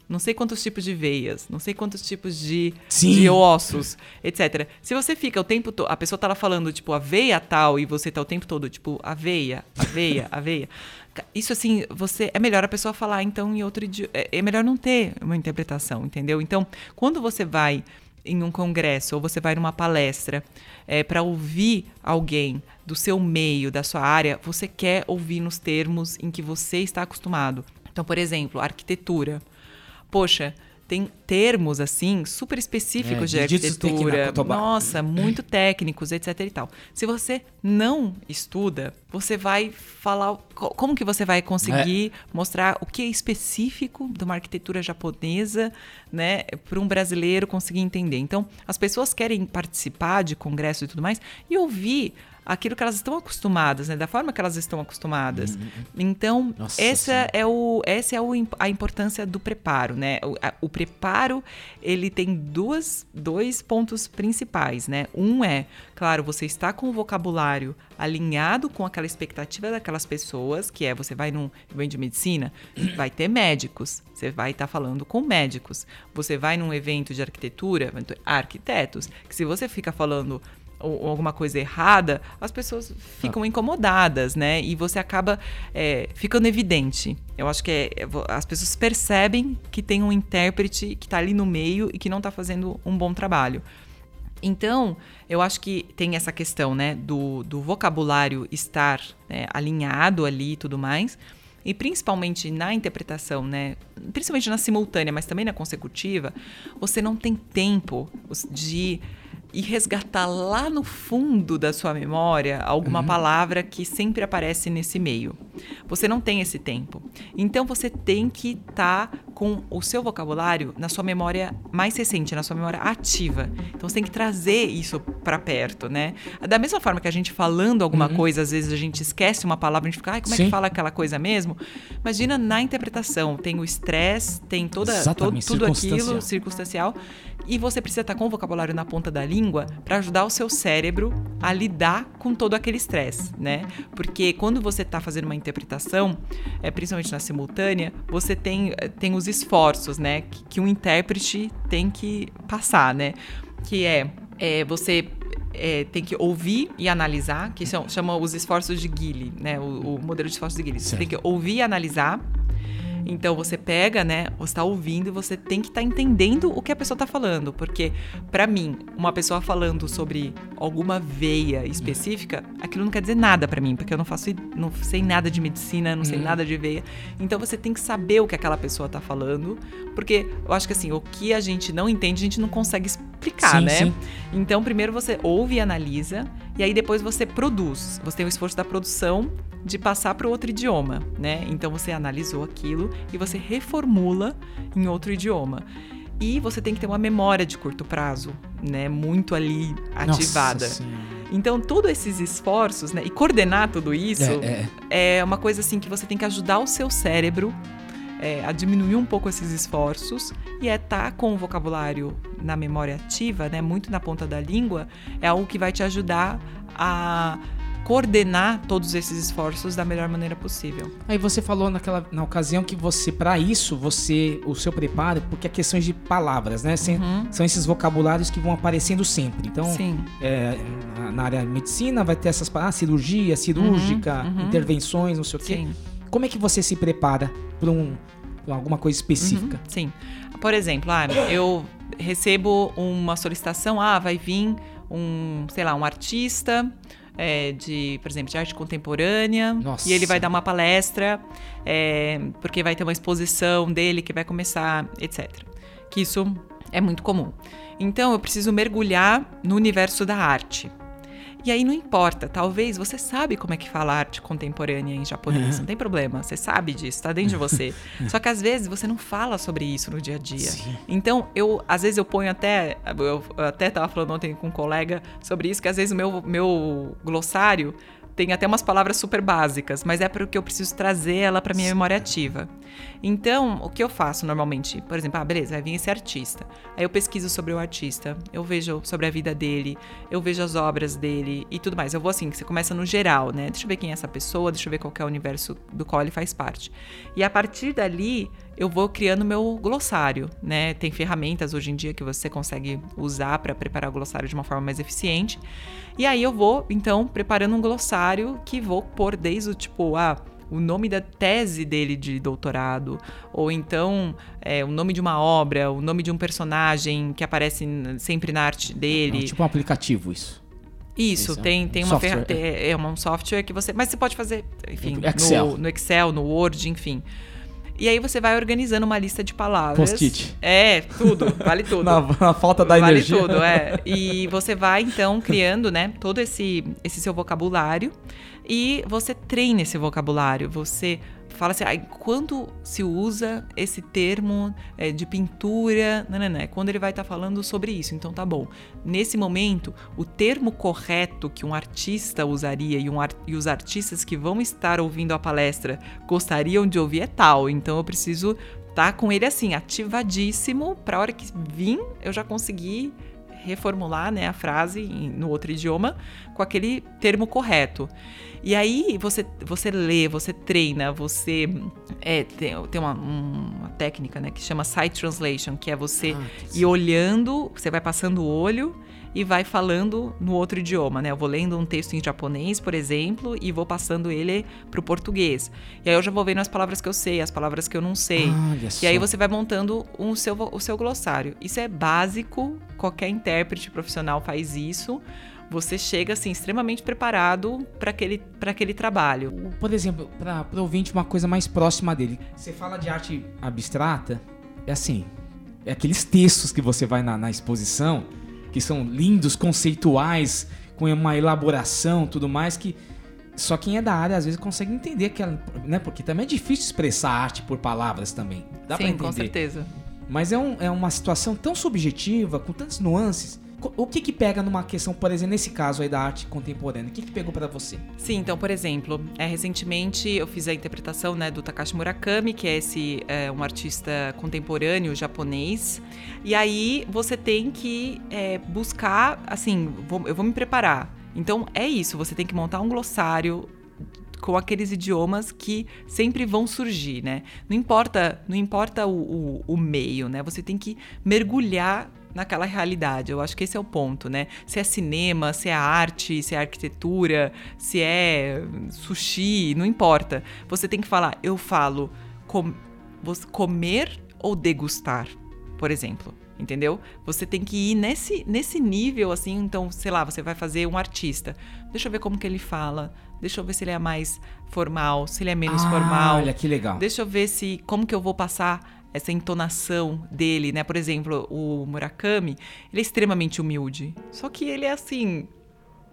não sei quantos tipos de veias, não sei quantos tipos de, de ossos, etc. Se você fica o tempo todo, a pessoa tá lá falando, tipo, aveia tal, e você tá o tempo todo, tipo, aveia, aveia, aveia. Ca- Isso assim, você é melhor a pessoa falar então em outro idioma. É, é melhor não ter uma interpretação, entendeu? Então, quando você vai em um congresso ou você vai numa palestra para ouvir alguém do seu meio, da sua área, você quer ouvir nos termos em que você está acostumado. Então, por exemplo, arquitetura. Poxa, tem termos assim super específicos É, de arquitetura. Nossa, muito técnicos, etc e tal. Se você não estuda, você vai falar co- como que você vai conseguir mostrar o que é específico de uma arquitetura japonesa, né, para um brasileiro conseguir entender. Então, as pessoas querem participar de congresso e tudo mais e ouvir aquilo que elas estão acostumadas, né, da forma que elas estão acostumadas. Então, Nossa essa Senhora. é o essa é o, a importância do preparo, né? O, a- o preparo ele tem duas, dois pontos principais, né? Um é, claro, você está com o vocabulário alinhado com aquela expectativa daquelas pessoas, que é você vai num evento de medicina, vai ter médicos, você vai estar falando com médicos. Você vai num evento de arquitetura, arquitetos, que se você fica falando ou alguma coisa errada, as pessoas ficam incomodadas, né? E você acaba é, ficando evidente. Eu acho que é- é as pessoas percebem que tem um intérprete que está ali no meio e que não está fazendo um bom trabalho. Então, eu acho que tem essa questão, né, do, do vocabulário estar né, alinhado ali e tudo mais. E principalmente na interpretação, né, principalmente na simultânea, mas também na consecutiva, você não tem tempo de ir resgatar lá no fundo da sua memória alguma palavra que sempre aparece nesse meio. Você não tem esse tempo. Então você tem que estar com o seu vocabulário na sua memória mais recente, na sua memória ativa. Então você tem que trazer isso para perto, né? Da mesma forma que a gente falando alguma coisa, às vezes a gente esquece uma palavra, a gente fica, ai, como é Sim. que fala aquela coisa mesmo? Imagina na interpretação, tem o estresse, tem toda, todo, tudo aquilo, circunstancial. e você precisa estar com o vocabulário na ponta da língua para ajudar o seu cérebro a lidar com todo aquele estresse, né? Porque quando você está fazendo uma interpretação, é, principalmente na simultânea, você tem, eh, tem os esforços, né? Que, que um intérprete tem que passar, né? Que é é, você é, tem que ouvir e analisar, que são, chama os esforços de Gilly, né? O, o modelo de esforços de Gilly. Você tem que ouvir e analisar. Então você pega, né? Você está ouvindo e você tem que estar tá entendendo o que a pessoa está falando, porque para mim, uma pessoa falando sobre alguma veia específica, aquilo não quer dizer nada para mim, porque eu não faço, não sei nada de medicina, não sei Uhum. nada de veia. Então você tem que saber o que aquela pessoa está falando, porque eu acho que assim, o que a gente não entende, a gente não consegue explicar, Sim, né? sim. Então, primeiro você ouve e analisa, e aí depois você produz. Você tem o esforço da produção de passar para outro idioma, né? Então você analisou aquilo e você reformula em outro idioma. E você tem que ter uma memória de curto prazo, né? Muito ali ativada. Nossa. Então, todos esses esforços, né? E coordenar tudo isso É, é uma coisa assim que você tem que ajudar o seu cérebro é, a diminuir um pouco esses esforços e é estar com o vocabulário na memória ativa, né, muito na ponta da língua, é algo que vai te ajudar a coordenar todos esses esforços da melhor maneira possível. Aí você falou naquela na ocasião que você para isso você o seu preparo porque é questões de palavras, né? Uhum. São esses vocabulários que vão aparecendo sempre. Então, é, na- na área de medicina vai ter essas palavras, cirurgia, cirúrgica, Uhum, uhum. intervenções, não sei o quê. Sim. Como é que você se prepara para um, pra alguma coisa específica? Uhum, sim. Por exemplo, ah, eu recebo uma solicitação, ah, vai vir um, sei lá, um artista é, de, por exemplo, de arte contemporânea Nossa. e ele vai dar uma palestra é, porque vai ter uma exposição dele que vai começar, etc. Que isso é muito comum. Então eu preciso mergulhar no universo da arte. E aí não importa, talvez você sabe como é que fala arte contemporânea em japonês, não tem problema, você sabe disso, tá dentro de você. Só que às vezes você não fala sobre isso no dia a dia. Então, eu às vezes eu ponho até, eu até tava falando ontem com um colega sobre isso, que às vezes o meu, meu glossário tem até umas palavras super básicas, mas é porque eu preciso trazer ela para minha memória ativa. Então, o que eu faço normalmente? Por exemplo, ah, beleza, vai vir esse artista. Aí eu pesquiso sobre o artista, eu vejo sobre a vida dele, eu vejo as obras dele e tudo mais. Eu vou assim, você começa no geral, né? Deixa eu ver quem é essa pessoa, deixa eu ver qual é o universo do qual ele faz parte. E a partir dali, eu vou criando meu glossário, né? Tem ferramentas hoje em dia que você consegue usar para preparar o glossário de uma forma mais eficiente. E aí eu vou, então, preparando um glossário que vou pôr desde o tipo, ah, o nome da tese dele de doutorado, ou então é, o nome de uma obra, o nome de um personagem que aparece sempre na arte dele. É tipo um aplicativo isso. Isso, é tem, um tem uma software, ferramenta. É, é um software que você. Mas você pode fazer, enfim, Excel. No, no Excel, no Word, enfim. E aí você vai organizando uma lista de palavras. Post-it. É, tudo, vale tudo. Na, na falta da vale energia. tudo, é. E você vai, então, criando, né, todo esse, esse seu vocabulário e você treina esse vocabulário. Você fala assim, "Ai, quando se usa esse termo é, de pintura, não, não, não, é quando ele vai estar falando sobre isso. Então tá bom. Nesse momento, o termo correto que um artista usaria e, um ar- e os artistas que vão estar ouvindo a palestra gostariam de ouvir é tal. Então eu preciso estar com ele assim, ativadíssimo, para a hora que vir eu já conseguir reformular né, a frase no outro idioma com aquele termo correto. E aí você, você lê, você treina, você é, tem, tem uma, um- uma técnica né, que chama sight translation, que é você ir olhando, você vai passando o olho e vai falando no outro idioma, né? Eu vou lendo um texto em japonês, por exemplo, e vou passando ele pro português. E aí eu já vou vendo as palavras que eu sei, as palavras que eu não sei. Olha e aí você vai montando o seu, o seu glossário. Isso é básico, qualquer intérprete profissional faz isso. Você chega assim extremamente preparado para aquele, pra aquele trabalho. Por exemplo, para o ouvinte, uma coisa mais próxima dele. Você fala de arte abstrata, é assim, é aqueles textos que você vai na, na exposição, que são lindos, conceituais, com uma elaboração, tudo mais, que só quem é da área às vezes consegue entender aquela, né? Porque também é difícil expressar arte por palavras também. Dá pra Sim, entender. com certeza. Mas é, um- é uma situação tão subjetiva, com tantas nuances. O que que pega numa questão, por exemplo, nesse caso aí da arte contemporânea? O que que pegou pra você? Sim, então, por exemplo, é, recentemente eu fiz a interpretação né, do Takashi Murakami, que é esse é, um artista contemporâneo japonês. E aí você tem que é, buscar, assim, vou- eu vou me preparar. Então é isso, você tem que montar um glossário com aqueles idiomas que sempre vão surgir, né? Não importa, não importa o, o- o meio, né? Você tem que mergulhar naquela realidade. Eu acho que esse é o ponto, né? Se é cinema, se é arte, se é arquitetura, se é sushi, não importa. Você tem que falar, eu falo com, comer ou degustar, por exemplo. Entendeu? Você tem que ir nesse, nesse nível, assim. Então, sei lá, você vai fazer um artista. Deixa eu ver como que ele fala. Deixa eu ver se ele é mais formal, se ele é menos Ah, formal. olha que legal. Deixa eu ver se como que eu vou passar essa entonação dele, né? Por exemplo, o Murakami, ele é extremamente humilde. Só que ele é assim,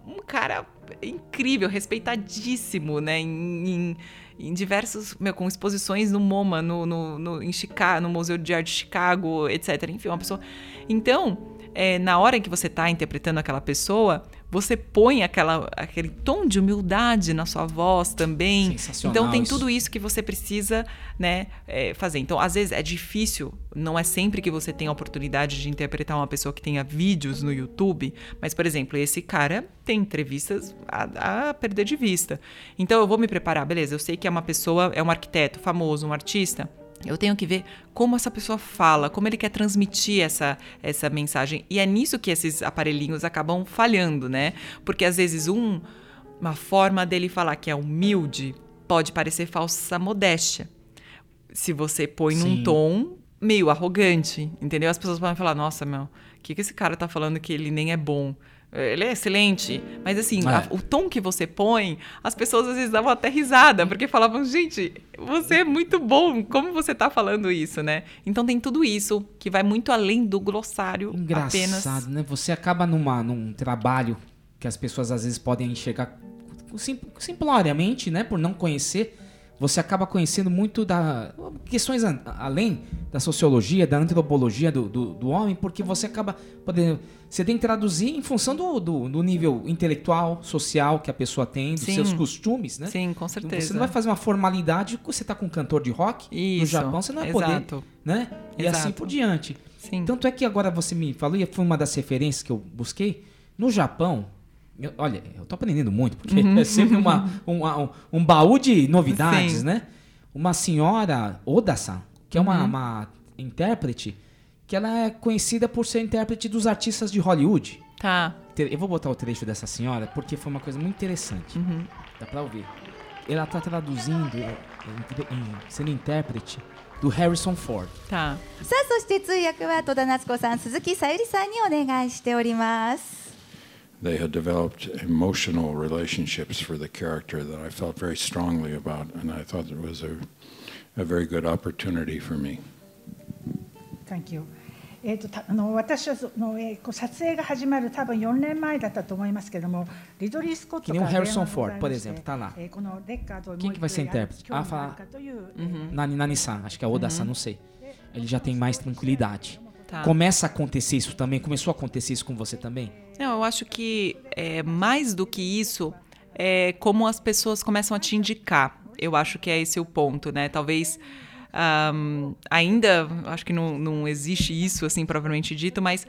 um cara incrível, respeitadíssimo, né? Em, em- em diversos, meu, com exposições no MoMA, no, no, no, em Chicago, no Museu de Arte de Chicago, etc. Enfim, uma pessoa. Então, é, na hora em que você está interpretando aquela pessoa, você põe aquela, aquele tom de humildade na sua voz também. Sensacional Então tem tudo isso que você precisa né, é, fazer. Então, às vezes é difícil, não é sempre que você tem a oportunidade de interpretar uma pessoa que tenha vídeos no YouTube, mas, por exemplo, esse cara tem entrevistas a, a perder de vista. Então eu vou me preparar, beleza, eu sei que é uma pessoa, é um arquiteto famoso, um artista. Eu tenho que ver como essa pessoa fala, como ele quer transmitir essa, essa mensagem. E é nisso que esses aparelhinhos acabam falhando, né? Porque às vezes um, uma forma dele falar que é humilde pode parecer falsa modéstia. Se você põe num Sim. tom meio arrogante, entendeu? As pessoas podem falar, nossa, meu, o que, que esse cara tá falando que ele nem é bom? Ele é excelente, mas assim, É. a- o tom que você põe, as pessoas às vezes davam até risada, porque falavam, gente, você é muito bom, como você tá falando isso, né? Então tem tudo isso que vai muito além do glossário apenas. Engraçado, né? Você acaba numa, num trabalho que as pessoas às vezes podem enxergar sim- simploriamente, né? Por não conhecer. Você acaba conhecendo muito da questões a- além da sociologia, da antropologia do, do, do homem, porque você acaba podendo. Você tem que traduzir em função do, do, do nível intelectual, social que a pessoa tem, dos Sim. seus costumes, né? Sim, com Você certeza. não vai fazer uma formalidade, você tá com um cantor de rock no Isso, Japão, você não vai exato. poder, né? E Exato. assim por diante. Sim. Tanto é que agora você me falou, e foi uma das referências que eu busquei, no Japão, eu- olha, eu tô aprendendo muito, porque Uhum. é sempre uma, um, um, um baú de novidades, Sim. né? Uma senhora, Oda-san, que é uma, Uhum. uma intérprete, que ela é conhecida por ser intérprete dos artistas de Hollywood. Tá. Eu vou botar o trecho dessa senhora, porque foi uma coisa muito interessante. Uhum. Dá pra ouvir. Ela tá traduzindo, é, é, em- sendo intérprete do Harrison Ford. Tá. さあそして通訳は戸田夏子さん鈴木さゆりさんにお願いしております They had developed emotional relationships for the character that I felt very strongly about, and I thought it was a, a very good opportunity for me. Thank you. えー、とたあの私はその、えーこう撮影が始まる多分4年前だったと思いますけどもリドリー・スコット Que nem か o ら Harrison 電話がござい Ford, por まして exemplo, tá lá. えーこのデッカードを Quem もう que vai 一 ser 度やる intérprete? 興味 Ah, があ fala るかという、 Nani Nani-san, acho que é Oda-san, não sei. Ele já tem mais tranquilidade. Tá. Começa a acontecer isso também? Começou a acontecer isso com você também? Não, eu acho que é, mais do que isso, é como as pessoas começam a te indicar. Eu acho que é esse o ponto, né? Talvez ahm, ainda, acho que não, não existe isso, assim, propriamente dito, mas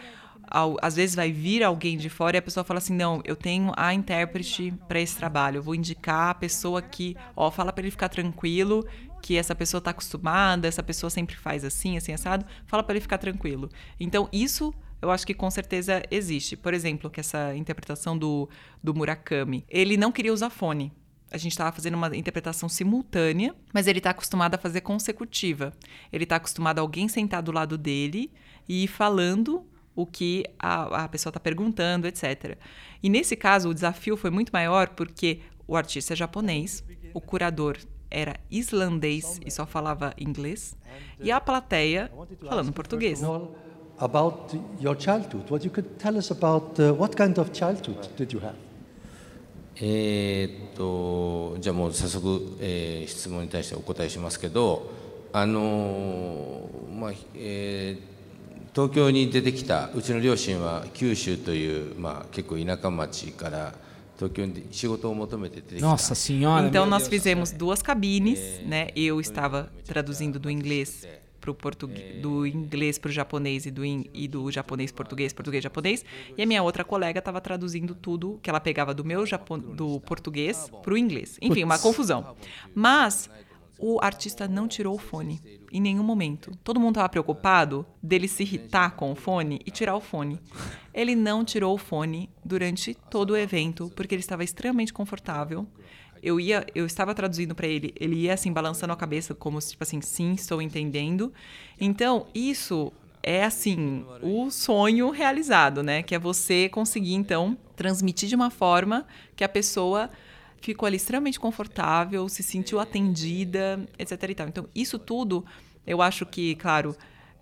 ao- às vezes vai vir alguém de fora e a pessoa fala assim: não, eu tenho a intérprete para esse trabalho, eu vou indicar a pessoa que, ó, fala para ele ficar tranquilo, que essa pessoa está acostumada, essa pessoa sempre faz assim, assim, assado, fala para ele ficar tranquilo. Então, isso eu acho que com certeza existe. Por exemplo, que essa interpretação do, do Murakami, ele não queria usar fone. A gente estava fazendo uma interpretação simultânea, mas ele está acostumado a fazer consecutiva. Ele está acostumado a alguém sentar do lado dele e ir falando o que a, a pessoa está perguntando, etc. E nesse caso, o desafio foi muito maior porque o artista é japonês, o curador era islandês e só falava inglês, e a plateia falando português. About your childhood. What you could tell us about uh, what kind of childhood did you have? えーっとじゃあもう早速、えー質問に対してお答えしますけどあのーまあえー東京に出てきたうちの両親は九州という、まあ、結構田舎町から東京に仕事を求めて出てきた Nossa senhora. Então nós fizemos duas cabines, né? Eu estava traduzindo do inglês pro português, do inglês para o japonês e do, in- e do japonês português, português japonês, e a minha outra colega estava traduzindo tudo que ela pegava do meu do português para o inglês. Enfim, uma confusão. Mas o artista não tirou o fone. em nenhum momento. Todo mundo estava preocupado dele se irritar com o fone e tirar o fone. Ele não tirou o fone durante todo o evento, porque ele estava extremamente confortável. Eu ia, eu estava traduzindo para ele, ele ia assim balançando a cabeça como tipo assim, sim, estou entendendo. Então, isso é assim, o sonho realizado, né? Que é você conseguir então transmitir de uma forma que a pessoa ficou ali extremamente confortável, se sentiu atendida, etc e tal. Então, isso tudo, eu acho que, claro,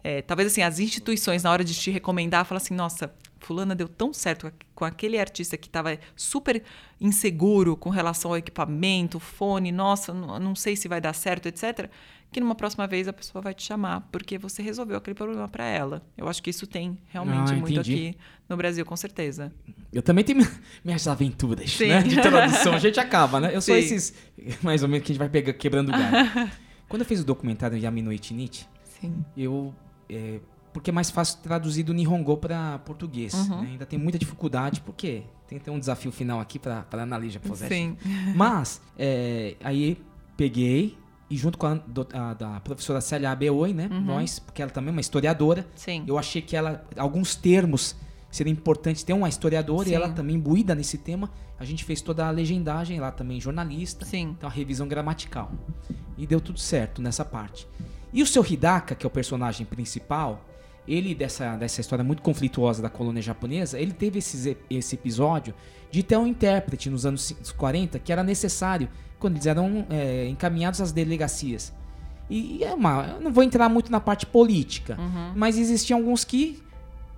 é, talvez assim, as instituições, na hora de te recomendar, falam assim, nossa, fulana deu tão certo com aquele artista que estava super inseguro com relação ao equipamento, fone, nossa, não, sei se vai dar certo, etc., que numa próxima vez a pessoa vai te chamar, porque você resolveu aquele problema para ela. Eu acho que isso tem realmente Ah, muito entendi. aqui no Brasil, com certeza. Eu também tenho minhas aventuras, Sim. né? De tradução. A gente acaba, né? Eu sou Sim. esses, mais ou menos, que a gente vai pegar, quebrando o galho. Quando eu fiz o documentário Yamino Itinit, Sim. eu... é, porque é mais fácil traduzir do Nihongo para português. Uhum. né? Ainda tem muita dificuldade, porque tem que ter um desafio final aqui para a Analisa Posete. Sim. Mas, é, aí peguei, e junto com a, do- a- da professora Célia Abeoi, né? Uhum. Nós, porque ela também é uma historiadora. Sim. Eu achei que ela, alguns termos, seria importante ter uma historiadora Sim. e ela também imbuída nesse tema. A gente fez toda a legendagem lá também, jornalista. Sim. Então a revisão gramatical. E deu tudo certo nessa parte. E o seu Hidaka, que é o personagem principal, ele, dessa, dessa história muito conflituosa da colônia japonesa, ele teve esses, esse episódio de ter um intérprete nos anos 40 que era necessário quando eles eram é, encaminhados às delegacias. E é uma, eu não vou entrar muito na parte política, Uhum. mas existiam alguns que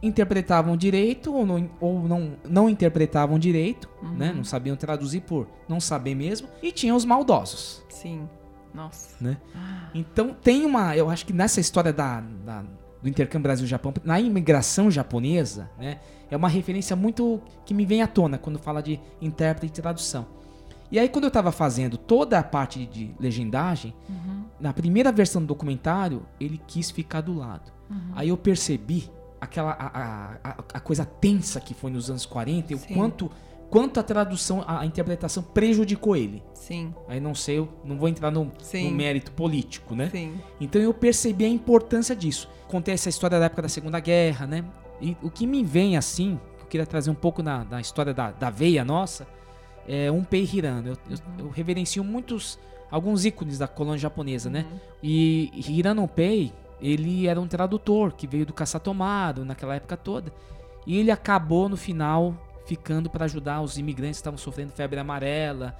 interpretavam direito ou não, ou não, não interpretavam direito, Uhum. né? Não sabiam traduzir por não saber mesmo. E tinha os maldosos, Sim. Nossa. né? Então tem uma, eu acho que nessa história da, da- do intercâmbio Brasil-Japão, na imigração japonesa, né? É uma referência muito que me vem à tona quando fala de intérprete e tradução. E aí quando eu tava fazendo toda a parte de legendagem, Uhum. na primeira versão do documentário, ele quis ficar do lado. Uhum. Aí eu percebi aquela a, a, a- coisa tensa que foi nos anos 40 e o quanto quanto a tradução, a, interpretação prejudicou ele. Sim. Aí não sei, eu não vou entrar no, no mérito político, né? Sim. Então eu percebi a importância disso. Contei essa história da época da Segunda Guerra, né? E o que me vem assim, que eu queria trazer um pouco na, na história da, da veia nossa, é um Pei Hirano. Eu, eu, eu reverencio muitos, alguns ícones da colônia japonesa, né? E Hirano Pei, ele era um tradutor que veio do Caçatomado naquela época toda. E ele acabou no final ficando para ajudar os imigrantes que estavam sofrendo febre amarela.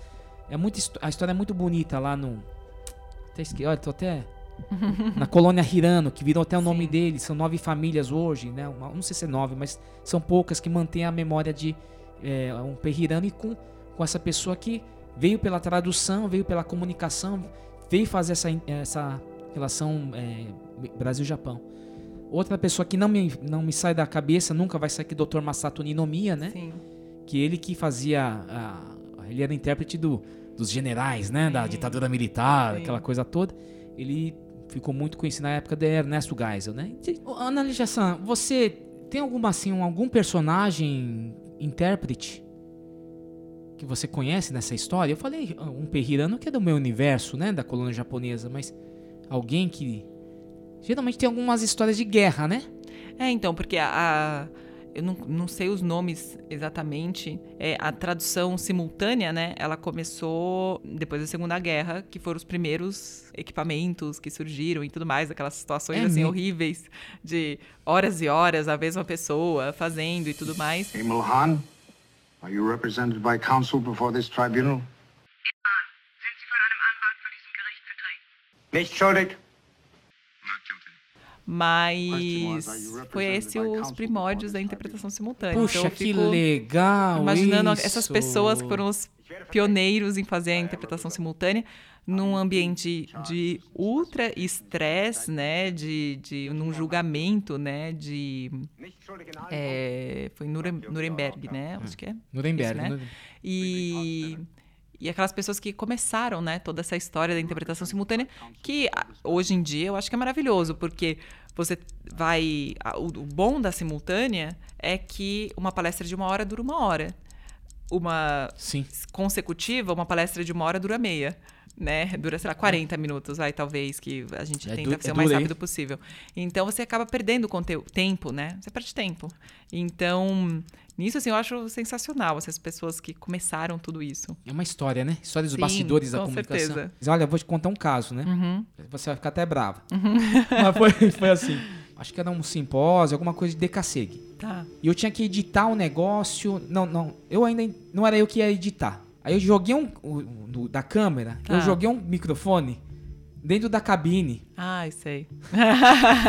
É muito, a história é muito bonita lá no. Até esque... Olha, tô até. na colônia Hirano, que virou até o nome dele. São nove famílias hoje, né? Uma- não sei se é nove, mas são poucas que mantêm a memória de é, um Pei Hirano e com, com essa pessoa que veio pela tradução, veio pela comunicação, veio fazer essa, essa relação é, Brasil-Japão. Outra pessoa que não me, não me sai da cabeça, nunca vai sair, que é o Dr. Masato Ninomiya, né? Sim. Que ele que fazia. a- ele era intérprete do, dos generais, né? Da ditadura militar, Sim. aquela coisa toda. Ele ficou muito conhecido na época de Ernesto Geisel, né? Ô, Ana Lígia San, você tem alguma assim, um- algum personagem intérprete que você conhece nessa história? Eu falei ah, um Perrirano que é do meu universo, né? Da colônia japonesa, mas alguém que. Geralmente tem algumas histórias de guerra, né? É, então, porque a. a- eu não, não sei os nomes exatamente. É, a tradução simultânea, né? Ela começou depois da Segunda Guerra, que foram os primeiros equipamentos que surgiram e tudo mais, aquelas situações É assim mesmo? horríveis de horas e horas a mesma pessoa fazendo e tudo mais. Emil Hahn, are you represented by counsel before this tribunal? Nicht schuldig. Mas foi esse os primórdios da interpretação simultânea. Puxa, então, eu que legal Imaginando isso. essas pessoas que foram os pioneiros em fazer a interpretação simultânea num ambiente de ultra estresse, né, de, de num julgamento, né, de é, foi em Nurem- Nuremberg, né, acho que é Nuremberg, Isso, né? Nuremberg. E e aquelas pessoas que começaram, né, toda essa história da interpretação simultânea, que a- hoje em dia eu acho que é maravilhoso, porque você vai. O, o bom da simultânea é que uma palestra de uma hora dura uma hora. Uma Sim. consecutiva, uma palestra de uma hora dura meia. né? Dura, sei lá, 40 minutos, vai, talvez, que a gente É tenta du- ser é o mais hein? rápido possível. Então você acaba perdendo conteúdo, tempo, né? Você perde tempo. Então, nisso, assim, eu acho sensacional essas pessoas que começaram tudo isso. É uma história, né? História dos Sim, bastidores da com comunicação. certeza. Mas olha, eu vou te contar um caso, né? Uhum. Você vai ficar até brava. Uhum. Mas foi, foi assim. Acho que era um simpósio, alguma coisa de decassegue. Tá. E eu tinha que editar um negócio. Não, não. Eu ainda. Não era eu que ia editar. Aí eu joguei um. da câmera, Tá. eu joguei um microfone dentro da cabine. Ai, sei.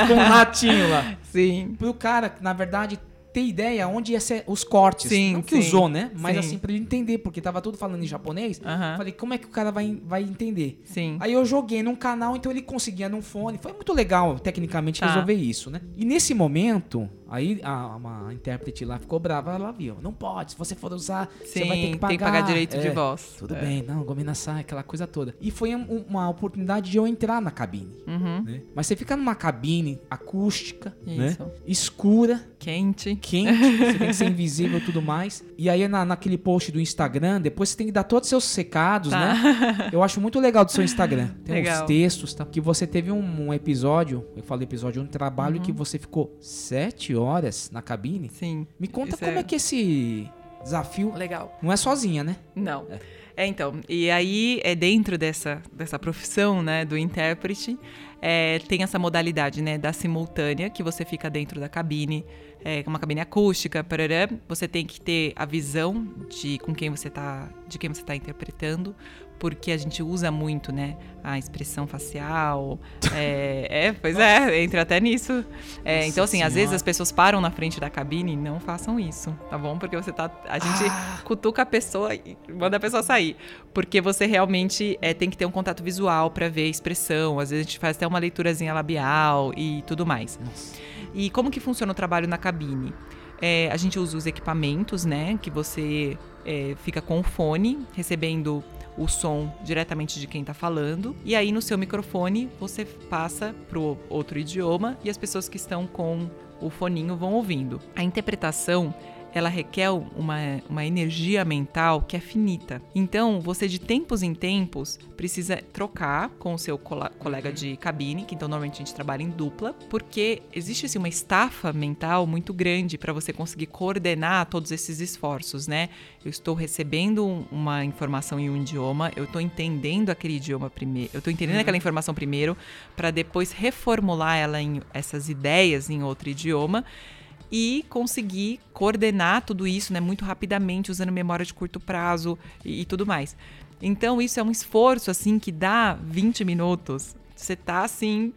com um ratinho lá. Sim. Pro cara, na verdade, ter ideia onde ia ser os cortes. Sim, Não que sim. usou, né? Mas Sim. assim, pra ele entender, porque tava tudo falando em japonês. Falei, como é que o cara vai, vai entender? Sim. Aí eu joguei num canal, então ele conseguia num fone. Foi muito legal, tecnicamente, Tá. resolver isso, né? E nesse momento, aí a, uma intérprete lá ficou brava, ela viu. Não pode, se você for usar, você Sim, vai ter que pagar. tem que pagar direito de É, voz. Tudo É. bem, não, gomina sai, aquela coisa toda. E foi um- uma oportunidade de eu entrar na cabine. Uhum. né? Mas você fica numa cabine acústica, né? Escura. Quente. Quente, você tem que ser invisível e tudo mais. E aí na, naquele post do Instagram, depois você tem que dar todos os seus secados, Tá. né? Eu acho muito legal do seu Instagram. Tem Legal. uns textos, tá? Que você teve um, um episódio, eu falei episódio, um trabalho Uhum. que você ficou sete horas na cabine. Sim. Me conta como é- é... que esse desafio... Legal. Não é sozinha, né? Não. É, então, e aí é dentro dessa, dessa profissão, né, do intérprete, é, tem essa modalidade, né, da simultânea, que você fica dentro da cabine, é, uma cabine acústica, parará, você tem que ter a visão de com quem você tá, de quem você tá interpretando, porque a gente usa muito, né, a expressão facial, é, é, pois é, entra até nisso. É, Nossa então, assim, às vezes Senhora. as pessoas param na frente da cabine, não façam isso, tá bom? Porque você tá, a gente Ah. cutuca a pessoa e manda a pessoa sair, porque você realmente é, tem que ter um contato visual para ver a expressão. Às vezes a gente faz até uma leiturazinha labial e tudo mais. E como que funciona o trabalho na cabine? É, a gente usa os equipamentos, né? Que você é, fica com o fone, recebendo o som diretamente de quem tá falando. E aí no seu microfone você passa pro outro idioma e as pessoas que estão com o foninho vão ouvindo. A interpretação ela requer uma, uma energia mental que é finita. Então, você de tempos em tempos precisa trocar com o seu colega de cabine, que então normalmente a gente trabalha em dupla, porque existe assim, uma estafa mental muito grande para você conseguir coordenar todos esses esforços, né? Eu estou recebendo um- uma informação em um idioma, eu estou entendendo aquele idioma primeiro, eu estou entendendo Uhum. aquela informação primeiro, para depois reformular ela em essas ideias em outro idioma e conseguir coordenar tudo isso né, muito rapidamente, usando memória de curto prazo e, e tudo mais. Então, isso é um esforço assim que dá 20 minutos. Você tá assim,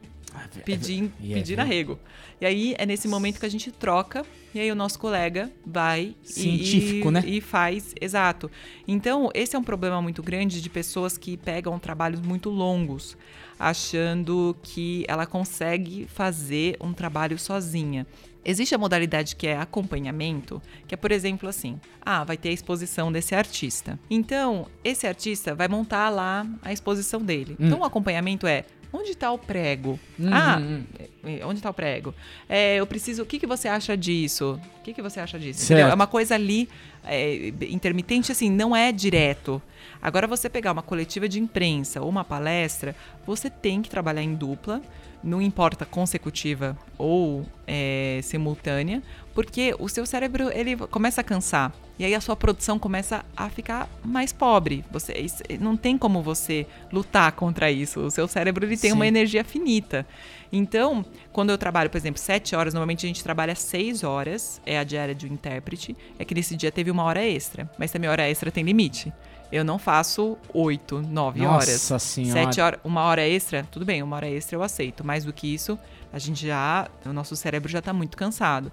pedindo, e é, pedindo viu? arrego. E aí é nesse momento que a gente troca, e aí o nosso colega vai Científico, e, né? e faz, exato. Então, esse é um problema muito grande de pessoas que pegam trabalhos muito longos, achando que ela consegue fazer um trabalho sozinha. Existe a modalidade que é acompanhamento, que é, por exemplo, assim: ah, vai ter a exposição desse artista. Então, esse artista vai montar lá a exposição dele. Hum. Então, o acompanhamento é: onde está o prego? Uhum, ah, uhum. é, onde está o prego? É, eu preciso. O que, que você acha disso? O que, que você acha disso? É uma coisa ali é, intermitente, assim, não é direto. Agora, você pegar uma coletiva de imprensa ou uma palestra, você tem que trabalhar em dupla, não importa consecutiva ou é, simultânea, porque o seu cérebro ele começa a cansar e aí a sua produção começa a ficar mais pobre. Você não tem como você lutar contra isso. O seu cérebro ele tem Sim. uma energia finita. Então, quando eu trabalho, por exemplo, sete horas, normalmente a gente trabalha seis horas, é a diária de um intérprete. É que nesse dia teve uma hora extra, mas também hora extra tem limite. Eu não faço oito, nove Nossa horas. Senhora. Sete horas, uma hora extra, tudo bem, uma hora extra eu aceito. Mais do que isso, a gente já, o nosso cérebro já está muito cansado.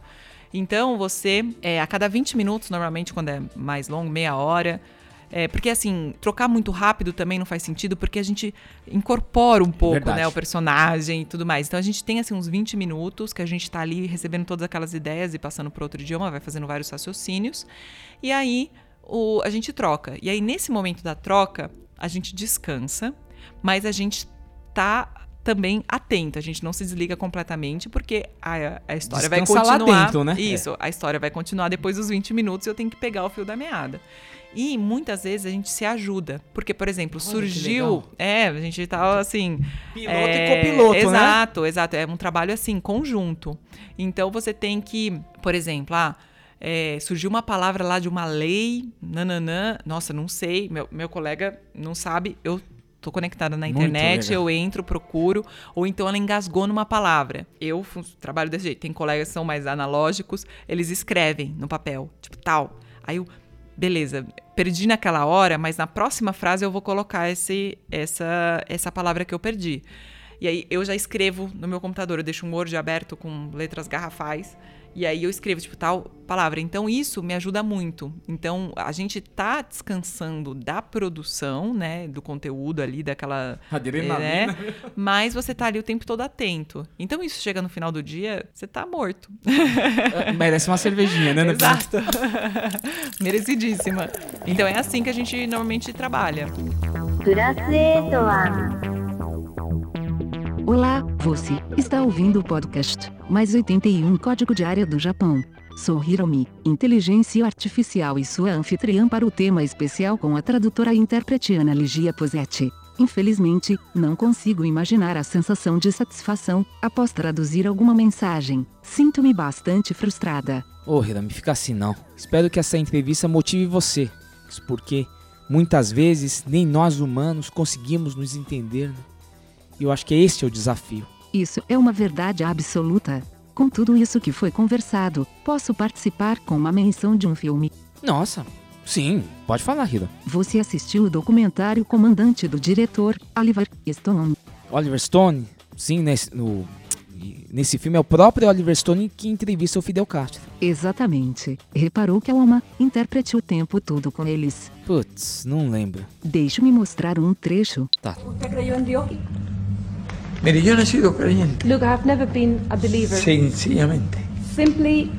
Então, você, é, a cada 20 minutos, normalmente, quando é mais longo, meia hora, é, porque assim, trocar muito rápido também não faz sentido, porque a gente incorpora um pouco, Verdade. né, o personagem e tudo mais. Então a gente tem assim uns 20 minutos que a gente tá ali recebendo todas aquelas ideias e passando para outro idioma, vai fazendo vários raciocínios. E aí o, a gente troca. E aí nesse momento da troca, a gente descansa, mas a gente tá também atento. A gente não se desliga completamente, porque a, a história Descansa vai lá continuar. dentro, né? Isso, a história vai continuar depois dos 20 minutos e eu tenho que pegar o fio da meada. E muitas vezes a gente se ajuda. Porque, por exemplo, Olha surgiu. É, a gente tá assim. Piloto é, e copiloto, né? Exato, exato. É um trabalho assim, conjunto. Então você tem que, por exemplo, ah. é, surgiu uma palavra lá de uma lei, nananã. Nossa, não sei. Meu, meu colega não sabe. Eu tô conectada na internet, eu entro, procuro, ou então ela engasgou numa palavra. Eu trabalho desse jeito. Tem colegas que são mais analógicos, eles escrevem no papel, tipo tal. Aí eu, beleza, perdi naquela hora, mas na próxima frase eu vou colocar esse, essa, essa palavra que eu perdi. E aí eu já escrevo no meu computador, eu deixo um Word aberto com letras garrafais. E aí eu escrevo, tipo, tal palavra. Então, isso me ajuda muito. Então, a gente tá descansando da produção, né? Do conteúdo ali, daquela... Adrenalina. né, Mas você tá ali o tempo todo atento. Então, isso chega no final do dia, você tá morto. Merece uma cervejinha, né? Exato. Merecidíssima. Então, é assim que a gente normalmente trabalha. プラス8は Olá, você está ouvindo o podcast Mais 81 Código de Área do Japão. Sou Hiromi, inteligência artificial e sua anfitriã para o tema especial com a tradutora e intérprete Ana Ligia Posetti. Infelizmente, não consigo imaginar a sensação de satisfação após traduzir alguma mensagem. Sinto-me bastante frustrada. Ô, Hirami, fica assim não. Espero que essa entrevista motive você. Porque muitas vezes nem nós humanos conseguimos nos entender. Eu acho que esse é o desafio. Isso é uma verdade absoluta. Com tudo isso que foi conversado, posso participar com uma menção de um filme. Nossa, sim, pode falar, Hiro. Você assistiu o documentário Comandante do diretor Oliver Stone? Oliver Stone, sim, nesse, no, nesse filme é o próprio Oliver Stone que entrevista o Fidel Castro. Exatamente. Reparou que a Oma intérprete o tempo todo com eles. Putz, não lembro. Deixe-me mostrar um trecho. Tá. Mire, yo no he sido creyente, Look, I've never been a believer. sencillamente, Simply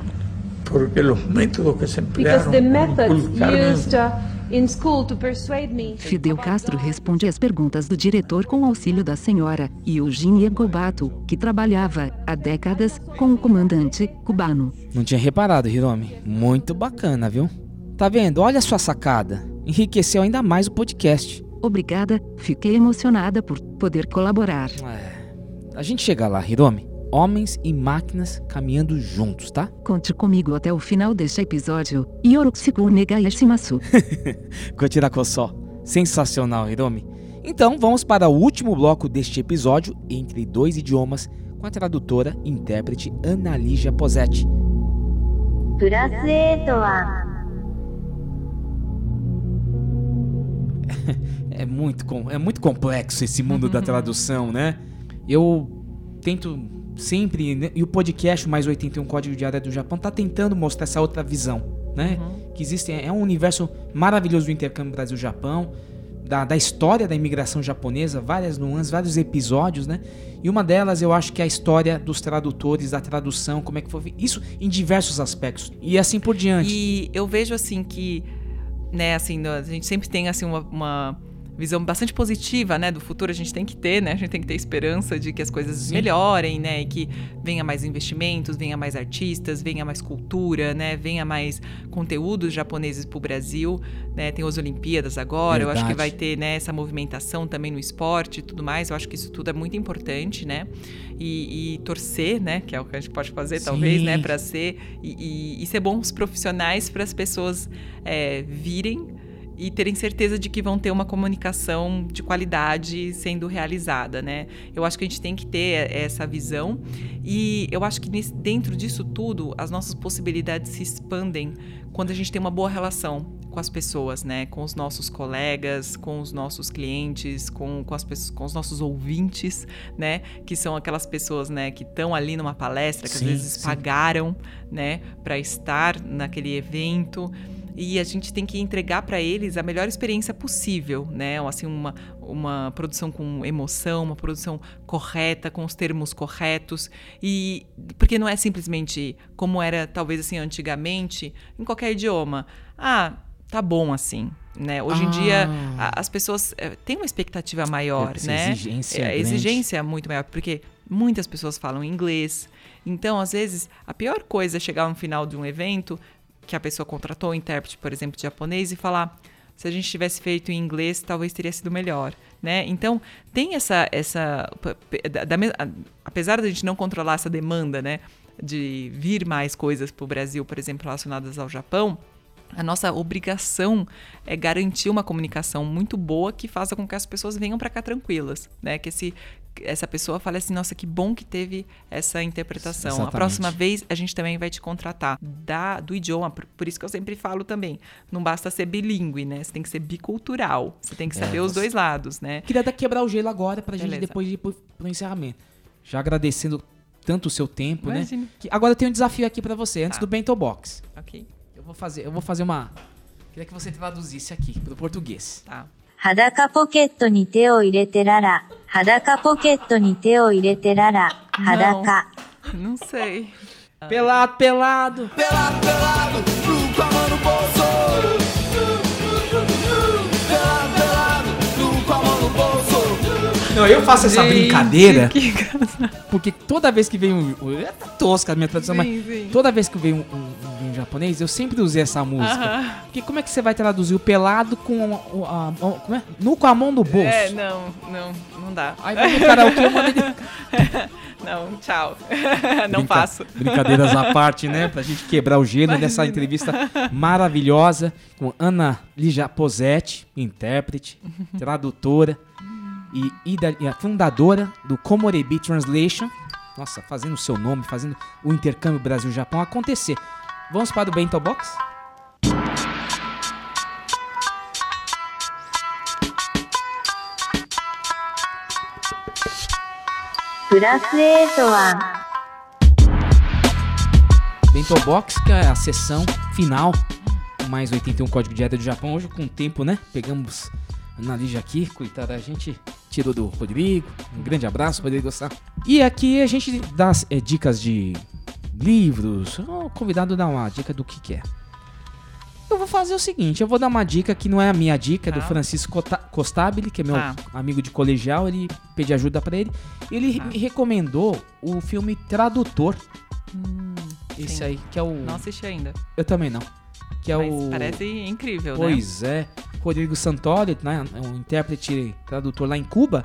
porque los métodos que se because emplearon the para methods inculcarme used uh, in school to persuade me. Fidel Castro responde às perguntas do diretor com o auxílio da senhora Eugênia Gobato, que trabalhava há décadas com o comandante cubano. Não tinha reparado, Hiromi. Muito bacana, viu? Tá vendo? Olha a sua sacada. Enriqueceu ainda mais o podcast. Obrigada, fiquei emocionada por poder colaborar. A gente chega lá, Hiromi. Homens e máquinas caminhando juntos, tá? Conte comigo até o final deste episódio. Yorotsuku Negayashimasu. Kotirakosó. Sensacional, Hiromi. Então, vamos para o último bloco deste episódio, entre dois idiomas, com a tradutora e intérprete Ana Lígia Posetti. é muito, é muito complexo esse mundo da tradução, né? Eu tento sempre, né, e o podcast Mais 81 Código de Área do Japão tá tentando mostrar essa outra visão, né? Que existe, é um universo maravilhoso do intercâmbio Brasil-Japão, da, da história da imigração japonesa, várias nuances, vários episódios, né? E uma delas eu acho que é a história dos tradutores, da tradução, como é que foi. Isso em diversos aspectos. E assim por diante. E eu vejo assim que, né, assim, a gente sempre tem assim uma, uma visão bastante positiva, né, do futuro a gente tem que ter, né? A gente tem que ter esperança de que as coisas Sim. melhorem, né, e que venha mais investimentos, venha mais artistas, venha mais cultura, né, venha mais conteúdos japoneses para o Brasil, né? Tem as Olimpíadas agora, eu acho que Verdade. vai ter, né, essa movimentação também no esporte e tudo mais. Eu acho que isso tudo é muito importante, né? E, e torcer, né, que é o que a gente pode fazer talvez, né, Sim. para ser e, e- e ser bons profissionais para as pessoas é, virem e terem certeza de que vão ter uma comunicação de qualidade sendo realizada, né? Eu acho que a gente tem que ter essa visão e eu acho que dentro disso tudo as nossas possibilidades se expandem quando a gente tem uma boa relação com as pessoas, né? Com os nossos colegas, com os nossos clientes, com, com, as pessoas, com os nossos ouvintes, né? Que são aquelas pessoas, né? Que estão ali numa palestra, que Sim, às vezes sim. pagaram, né? Para estar naquele evento e a gente tem que entregar para eles a melhor experiência possível, né? Assim, uma, uma produção com emoção, uma produção correta, com os termos corretos. E porque não é simplesmente como era talvez assim antigamente, em qualquer idioma. Ah, tá bom assim. Né? Hoje em dia, Ah. a- as pessoas eh, têm uma expectativa maior, Essa né? exigência É, a grande. exigência é muito maior, porque muitas pessoas falam inglês. Então, às vezes, a pior coisa é chegar no final de um evento que a pessoa contratou um intérprete, por exemplo, de japonês e falar se a gente tivesse feito em inglês, talvez teria sido melhor, né? Então, tem essa essa da- da apesar da gente não controlar essa demanda, né, de vir mais coisas para o Brasil, por exemplo, relacionadas ao Japão, a nossa obrigação é garantir uma comunicação muito boa que faça com que as pessoas venham para cá tranquilas, né? Que esse, essa pessoa fale assim, nossa, que bom que teve essa interpretação. A Exatamente. próxima vez a gente também vai te contratar da, do idioma. Por, por isso que eu sempre falo também, não basta ser bilíngue, né? Você tem que ser bicultural. Você tem que É, saber os você- dois lados, né? Queria dar quebrar o gelo agora pra gente Beleza. depois ir pro, pro encerramento. Já agradecendo tanto o seu tempo, Imagina. né? Que agora eu tenho um desafio aqui pra você, antes Tá. do Bento Box. Ok. Eu vou fazer, eu vou fazer uma Queria que você traduzisse aqui pro português. Tá. 裸ポケットに手を入れてらら Ni irete rara. Não, sei. Pelado, pelado. Pelado, pelado. Bolso. Pelado, pelado. Bolso. Não, eu faço essa brincadeira. Que engraçado. Porque toda vez que vem um. É tosca a minha tradução, sim, mas. Sim. Toda vez que vem um, um um japonês, eu sempre usei essa música. Aham. Porque como é que você vai traduzir o pelado com a, a- como é? Nu com a mão no bolso? É, não, não, não dá. Aí vai no karaokê, eu mando ele... Não, tchau. não Brinca- faço. Brincadeiras à parte, né? Pra gente quebrar o gelo nessa Imagina. entrevista maravilhosa com Ana Lígia Posetti, intérprete, tradutora e, e a fundadora do Komorebi Translation. Nossa, fazendo o seu nome, fazendo o intercâmbio Brasil-Japão acontecer. Vamos para o Bento Box? Bento Box, que é a sessão final. Mais 81 Código de Dieta do Japão. Hoje, com o tempo, né? Pegamos na Lígia aqui, coitada, a gente tirou do Rodrigo. Um grande abraço, poder gostar. E aqui a gente dá é, dicas de livros. O convidado dá uma dica do que quer. Eu vou fazer o seguinte, eu vou dar uma dica que não é a minha dica, é do Tá. Francisco Costabile, que é meu Tá. amigo de colegial, ele pedi ajuda pra ele. Ele Tá. me recomendou o filme Tradutor. Esse sim. aí, que é o. Não assisti ainda. Eu também não. Que é Mas o. parece incrível, né? Pois é. Rodrigo Santoro, né? É um intérprete tradutor lá em Cuba.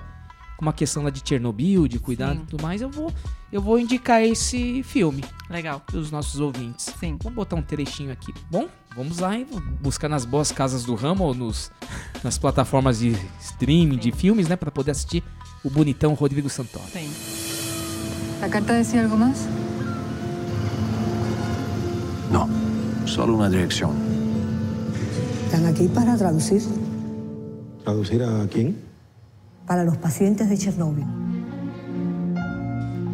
Com uma questão lá de Chernobyl, de cuidado Sim. e tudo mais. Eu vou, eu vou indicar esse filme. Legal. Dos nossos ouvintes. Sim. Vamos botar um trechinho aqui. Bom, vamos lá e buscar nas boas casas do ramo ou nos, nas plataformas de streaming, de filmes, né? Pra poder assistir o bonitão Rodrigo Santoro. Sim. ¿La carta decía algo más? No, solo una dirección. Están aquí para traducir ¿Traducir a quién? Para los pacientes de Chernóbil.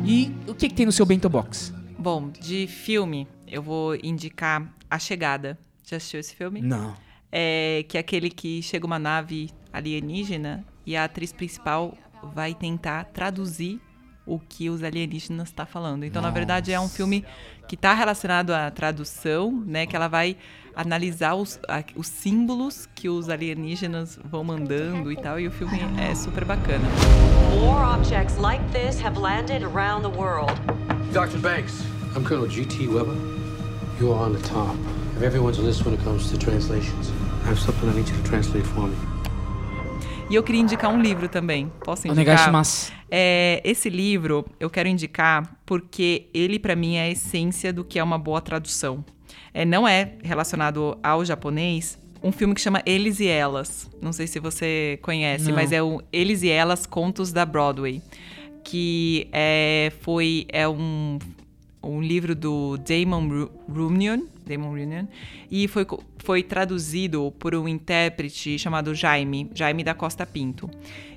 E o que, que tem no seu Bento Box? Bom, de filme, eu vou indicar A Chegada. Já assistiu esse filme? Não. É, que é aquele que chega uma nave alienígena e a atriz principal vai tentar traduzir o que os alienígenas estão falando. Então, na verdade, é um filme que está relacionado à tradução, né? Que ela vai analisar os, a- os símbolos que os alienígenas vão mandando e tal. E o filme é super bacana. More objects like this have landed around the world. Dr. Banks. I'm Colonel G.T. Weber. You are on the top of everyone's list when it comes to translations. I have something I need you to translate for me. E eu queria indicar um livro também. Posso indicar? Onegaishimasu. É, esse livro eu quero indicar porque ele, pra mim, é a essência do que é uma boa tradução. É, não é relacionado ao japonês. Um filme que chama Eles e Elas. Não sei se você conhece, Não. mas é o Eles e Elas Contos da Broadway. Que é, foi é um, um livro do Damon Ru- Runyon, Damon Runyon, e foi, foi traduzido por um intérprete chamado Jaime, Jaime da Costa Pinto.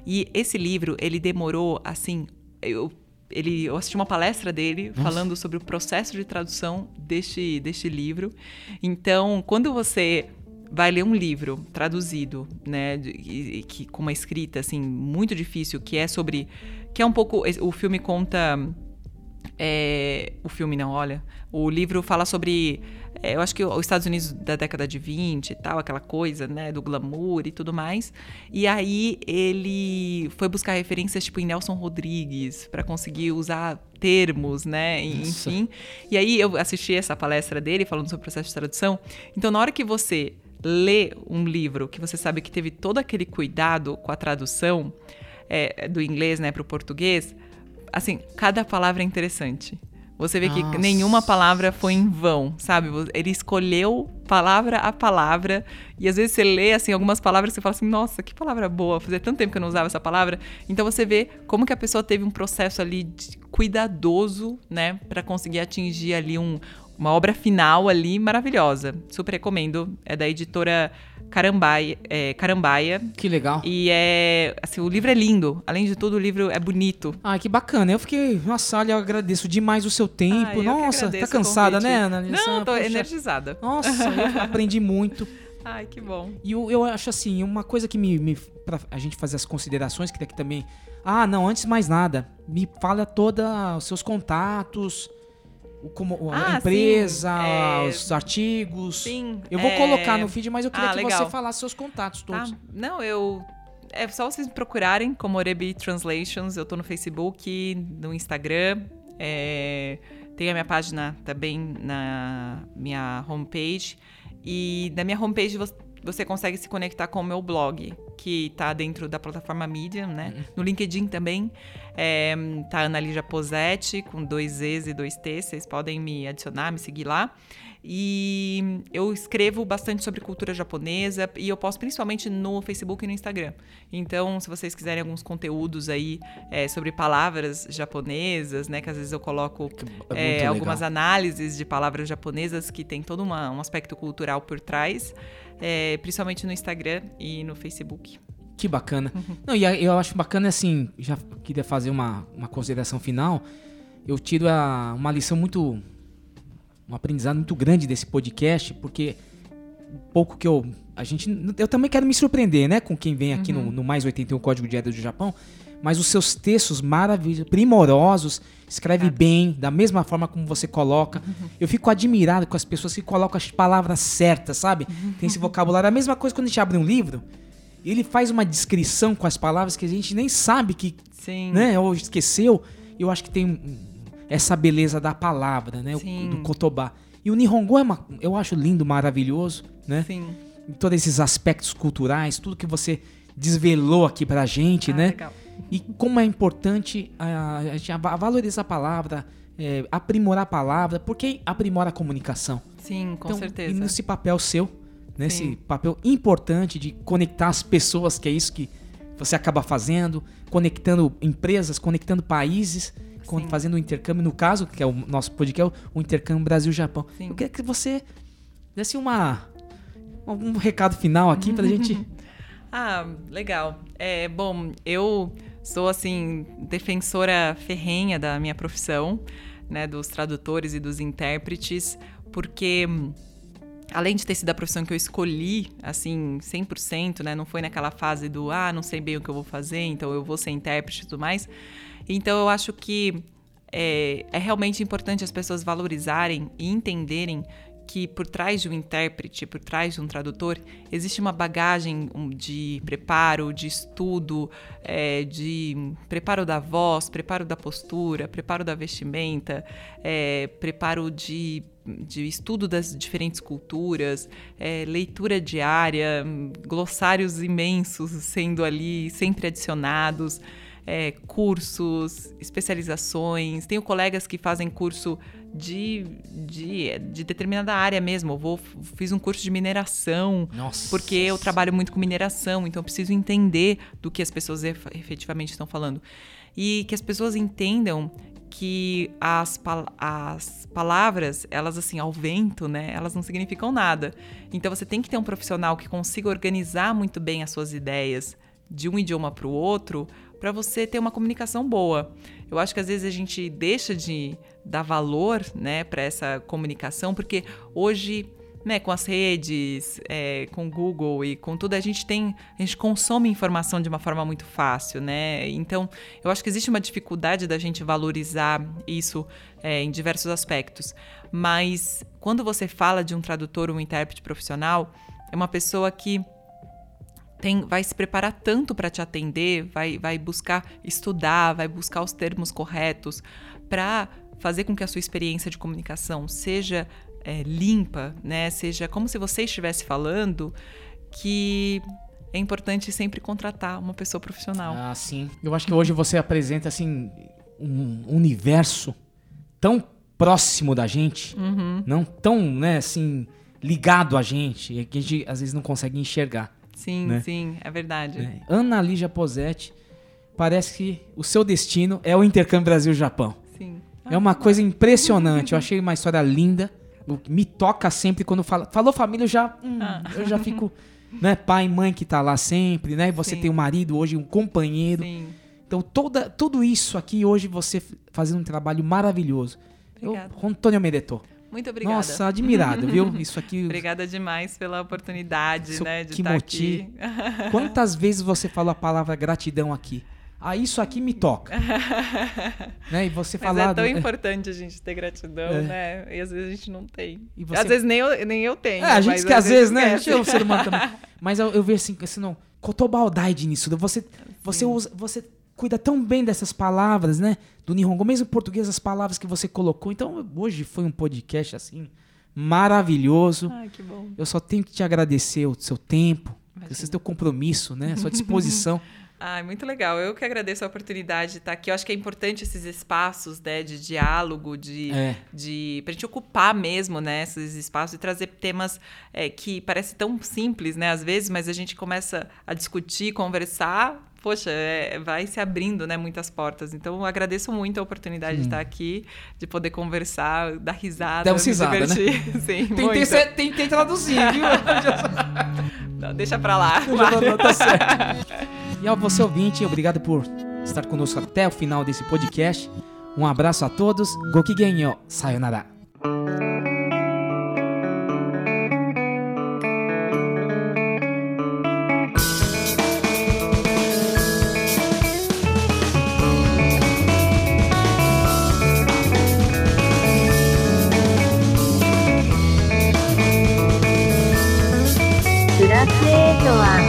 E esse livro, ele demorou, assim, eu, ele, eu assisti uma palestra dele Nossa. falando sobre o processo de tradução deste, deste livro. Então, quando você vai ler um livro traduzido, né, de- e- e que com uma escrita assim muito difícil, que é sobre que é um pouco o filme conta É, o filme não, olha. O livro fala sobre. É, eu acho que os Estados Unidos da década de 20 e tal, aquela coisa, né, do glamour e tudo mais. E aí ele foi buscar referências tipo em Nelson Rodrigues para conseguir usar termos, né, e- Nossa. enfim. E aí eu assisti essa palestra dele falando sobre o processo de tradução. Então, na hora que você lê um livro que você sabe que teve todo aquele cuidado com a tradução é, do inglês, né, para o português, assim, cada palavra é interessante. Você vê que Nossa. nenhuma palavra foi em vão, sabe? Ele escolheu palavra a palavra e às vezes você lê assim algumas palavras e você fala assim, nossa, que palavra boa, fazia tanto tempo que eu não usava essa palavra. Então você vê como que a pessoa teve um processo ali cuidadoso, né, para conseguir atingir ali um, uma obra final ali maravilhosa. Super recomendo. É da editora Carambaia. É, Carambaia. Que legal. E é. Assim, o livro é lindo. Além de tudo, o livro é bonito. Ai, que bacana. Eu fiquei. Nossa, olha, eu agradeço demais o seu tempo. Que Nossa, tá cansada, né, Ana? Não, tô Poxa. energizada. Nossa, eu aprendi muito. Ai, que bom. E eu, eu acho assim, uma coisa que me. me pra a gente fazer as considerações, que daqui também. Ah, não, antes de mais nada, me fala todos os seus contatos. Como, a Ah, empresa, sim, é, os artigos. Sim. Eu vou é, colocar no feed, mas eu queria ah, que legal. você falasse seus contatos todos. Tá. Não, eu. É só vocês me procurarem como Orebi Translations. Eu tô no Facebook, no Instagram. é, tem a minha página também na minha homepage. E na minha homepage você, você consegue se conectar com o meu blog, que tá dentro da plataforma Medium, né? No LinkedIn também. É, tá Ana Lígia Posetti, com dois E's e dois T's. Vocês podem me adicionar, me seguir lá. E eu escrevo bastante sobre cultura japonesa e eu posto principalmente no Facebook e no Instagram. Então, se vocês quiserem alguns conteúdos aí é, sobre palavras japonesas, né? Que às vezes eu coloco é é, algumas análises de palavras japonesas que tem todo uma- um aspecto cultural por trás, é, principalmente no Instagram e no Facebook. Que bacana. Uhum. Não, e eu acho bacana assim, já queria fazer uma, uma consideração final. Eu tiro a- uma lição muito. um aprendizado muito grande desse podcast, porque pouco que eu. A gente. Eu também quero me surpreender, né? Com quem vem aqui Uhum. no, no Mais 81 Código de Ética do Japão. Mas os seus textos maravilhosos, primorosos, escreve bem, da mesma forma como você coloca. Eu fico admirado com as pessoas que colocam as palavras certas, sabe? Tem esse vocabulário. A mesma coisa quando a gente abre um livro, ele faz uma descrição com as palavras que a gente nem sabe que, Sim. né, ou esqueceu. Eu acho que tem essa beleza da palavra, né, Sim. do kotobá. E o Nihongo é uma, eu acho lindo, maravilhoso, né? Sim. Em todos esses aspectos culturais, tudo que você desvelou aqui pra gente, Ah, né? legal. E como é importante a, a gente va- valorizar a palavra, é, aprimorar a palavra, porque aprimora a comunicação. Sim, com Então, certeza. E nesse papel seu, nesse Sim. papel importante de conectar as pessoas, que é isso que você acaba fazendo, conectando empresas, conectando países, con- fazendo um intercâmbio, no caso, que é o nosso podcast, o intercâmbio Brasil-Japão. Eu queria que você desse uma um recado final aqui pra gente. Ah, legal. É, bom, eu sou assim defensora ferrenha da minha profissão, né, dos tradutores e dos intérpretes, porque além de ter sido a profissão que eu escolhi, assim, 100%, né, não foi naquela fase do ah, não sei bem o que eu vou fazer, então eu vou ser intérprete e tudo mais. Então eu acho que é, é realmente importante as pessoas valorizarem e entenderem que por trás de um intérprete, por trás de um tradutor, existe uma bagagem de preparo, de estudo, é, de preparo da voz, preparo da postura, preparo da vestimenta, é, preparo de, de estudo das diferentes culturas, é, leitura diária, glossários imensos sendo ali sempre adicionados é, cursos, especializações. Tenho colegas que fazem curso de, de, de determinada área mesmo. Eu vou, fiz um curso de mineração, Nossa. porque eu trabalho muito com mineração, então eu preciso entender do que as pessoas efe- efetivamente estão falando. E que as pessoas entendam que as, pal- as palavras, elas assim, ao vento, né, elas não significam nada. Então você tem que ter um profissional que consiga organizar muito bem as suas ideias de um idioma para o outro, para você ter uma comunicação boa. Eu acho que às vezes a gente deixa de dar valor, né, para essa comunicação, porque hoje né, com as redes, é, com o Google e com tudo, a gente tem, a gente consome informação de uma forma muito fácil, né? Então, eu acho que existe uma dificuldade da gente valorizar isso é, em diversos aspectos. Mas quando você fala de um tradutor ou um intérprete profissional, é uma pessoa que tem, vai se preparar tanto para te atender, vai, vai buscar estudar, vai buscar os termos corretos para fazer com que a sua experiência de comunicação seja é, limpa, né? Seja como se você estivesse falando, que é importante sempre contratar uma pessoa profissional. Ah, sim. Eu acho que hoje você apresenta assim um universo tão próximo da gente, Uhum. não tão, né, assim, ligado a gente, que a gente às vezes não consegue enxergar. Sim, né? sim, é verdade. É. Ana Lígia Posetti, parece que o seu destino é o intercâmbio Brasil-Japão. Sim. É uma coisa impressionante. Eu achei uma história linda. Me toca sempre quando fala. Falou família, eu já, hum, Ah. eu já fico, né, pai e mãe que tá lá sempre, né? Você Sim. tem um marido hoje, um companheiro. Sim. Então toda, tudo isso aqui hoje você fazendo um trabalho maravilhoso. Obrigada. Eu, Antônio Medetor. Muito obrigada. Nossa, admirado, viu? Isso aqui. Obrigada demais pela oportunidade, né, de que estar moti- aqui. Quantas vezes você falou a palavra gratidão aqui? Ah, isso aqui me toca. né? E você Mas falar é tão do- importante a gente ter gratidão, É. né? E às vezes a gente não tem. Você- Às vezes nem eu, nem eu tenho. É, a gente que às vezes, né? A gente é um ser humano também. Mas eu, eu vejo assim, assim, não, Kotobaldade nisso. Você, você usa, você cuida tão bem dessas palavras, né? Do Nihongo, mesmo em português, as palavras que você colocou. Então, hoje foi um podcast assim maravilhoso. Ai, que bom. Eu só tenho que te agradecer o seu tempo, o seu compromisso, né? A sua disposição. Ai, muito legal. Eu que agradeço a oportunidade de estar aqui. Eu acho que é importante esses espaços, né, de diálogo, de, É. de pra gente ocupar mesmo, né, esses espaços e trazer temas é, que parecem tão simples, né, às vezes, mas a gente começa a discutir, conversar, poxa, é, vai se abrindo, né, muitas portas. Então, eu agradeço muito a oportunidade de Sim. estar aqui, de poder conversar, dar risada, Dá me risada, né? divertir. Sim, Tentei, muito. ser- tentei traduzir, viu? Não, deixa pra lá. Não, tá certo. E ao você ouvinte, obrigado por estar conosco até o final desse podcast. Um abraço a todos. Gokigenyo. Sayonara. 今啊。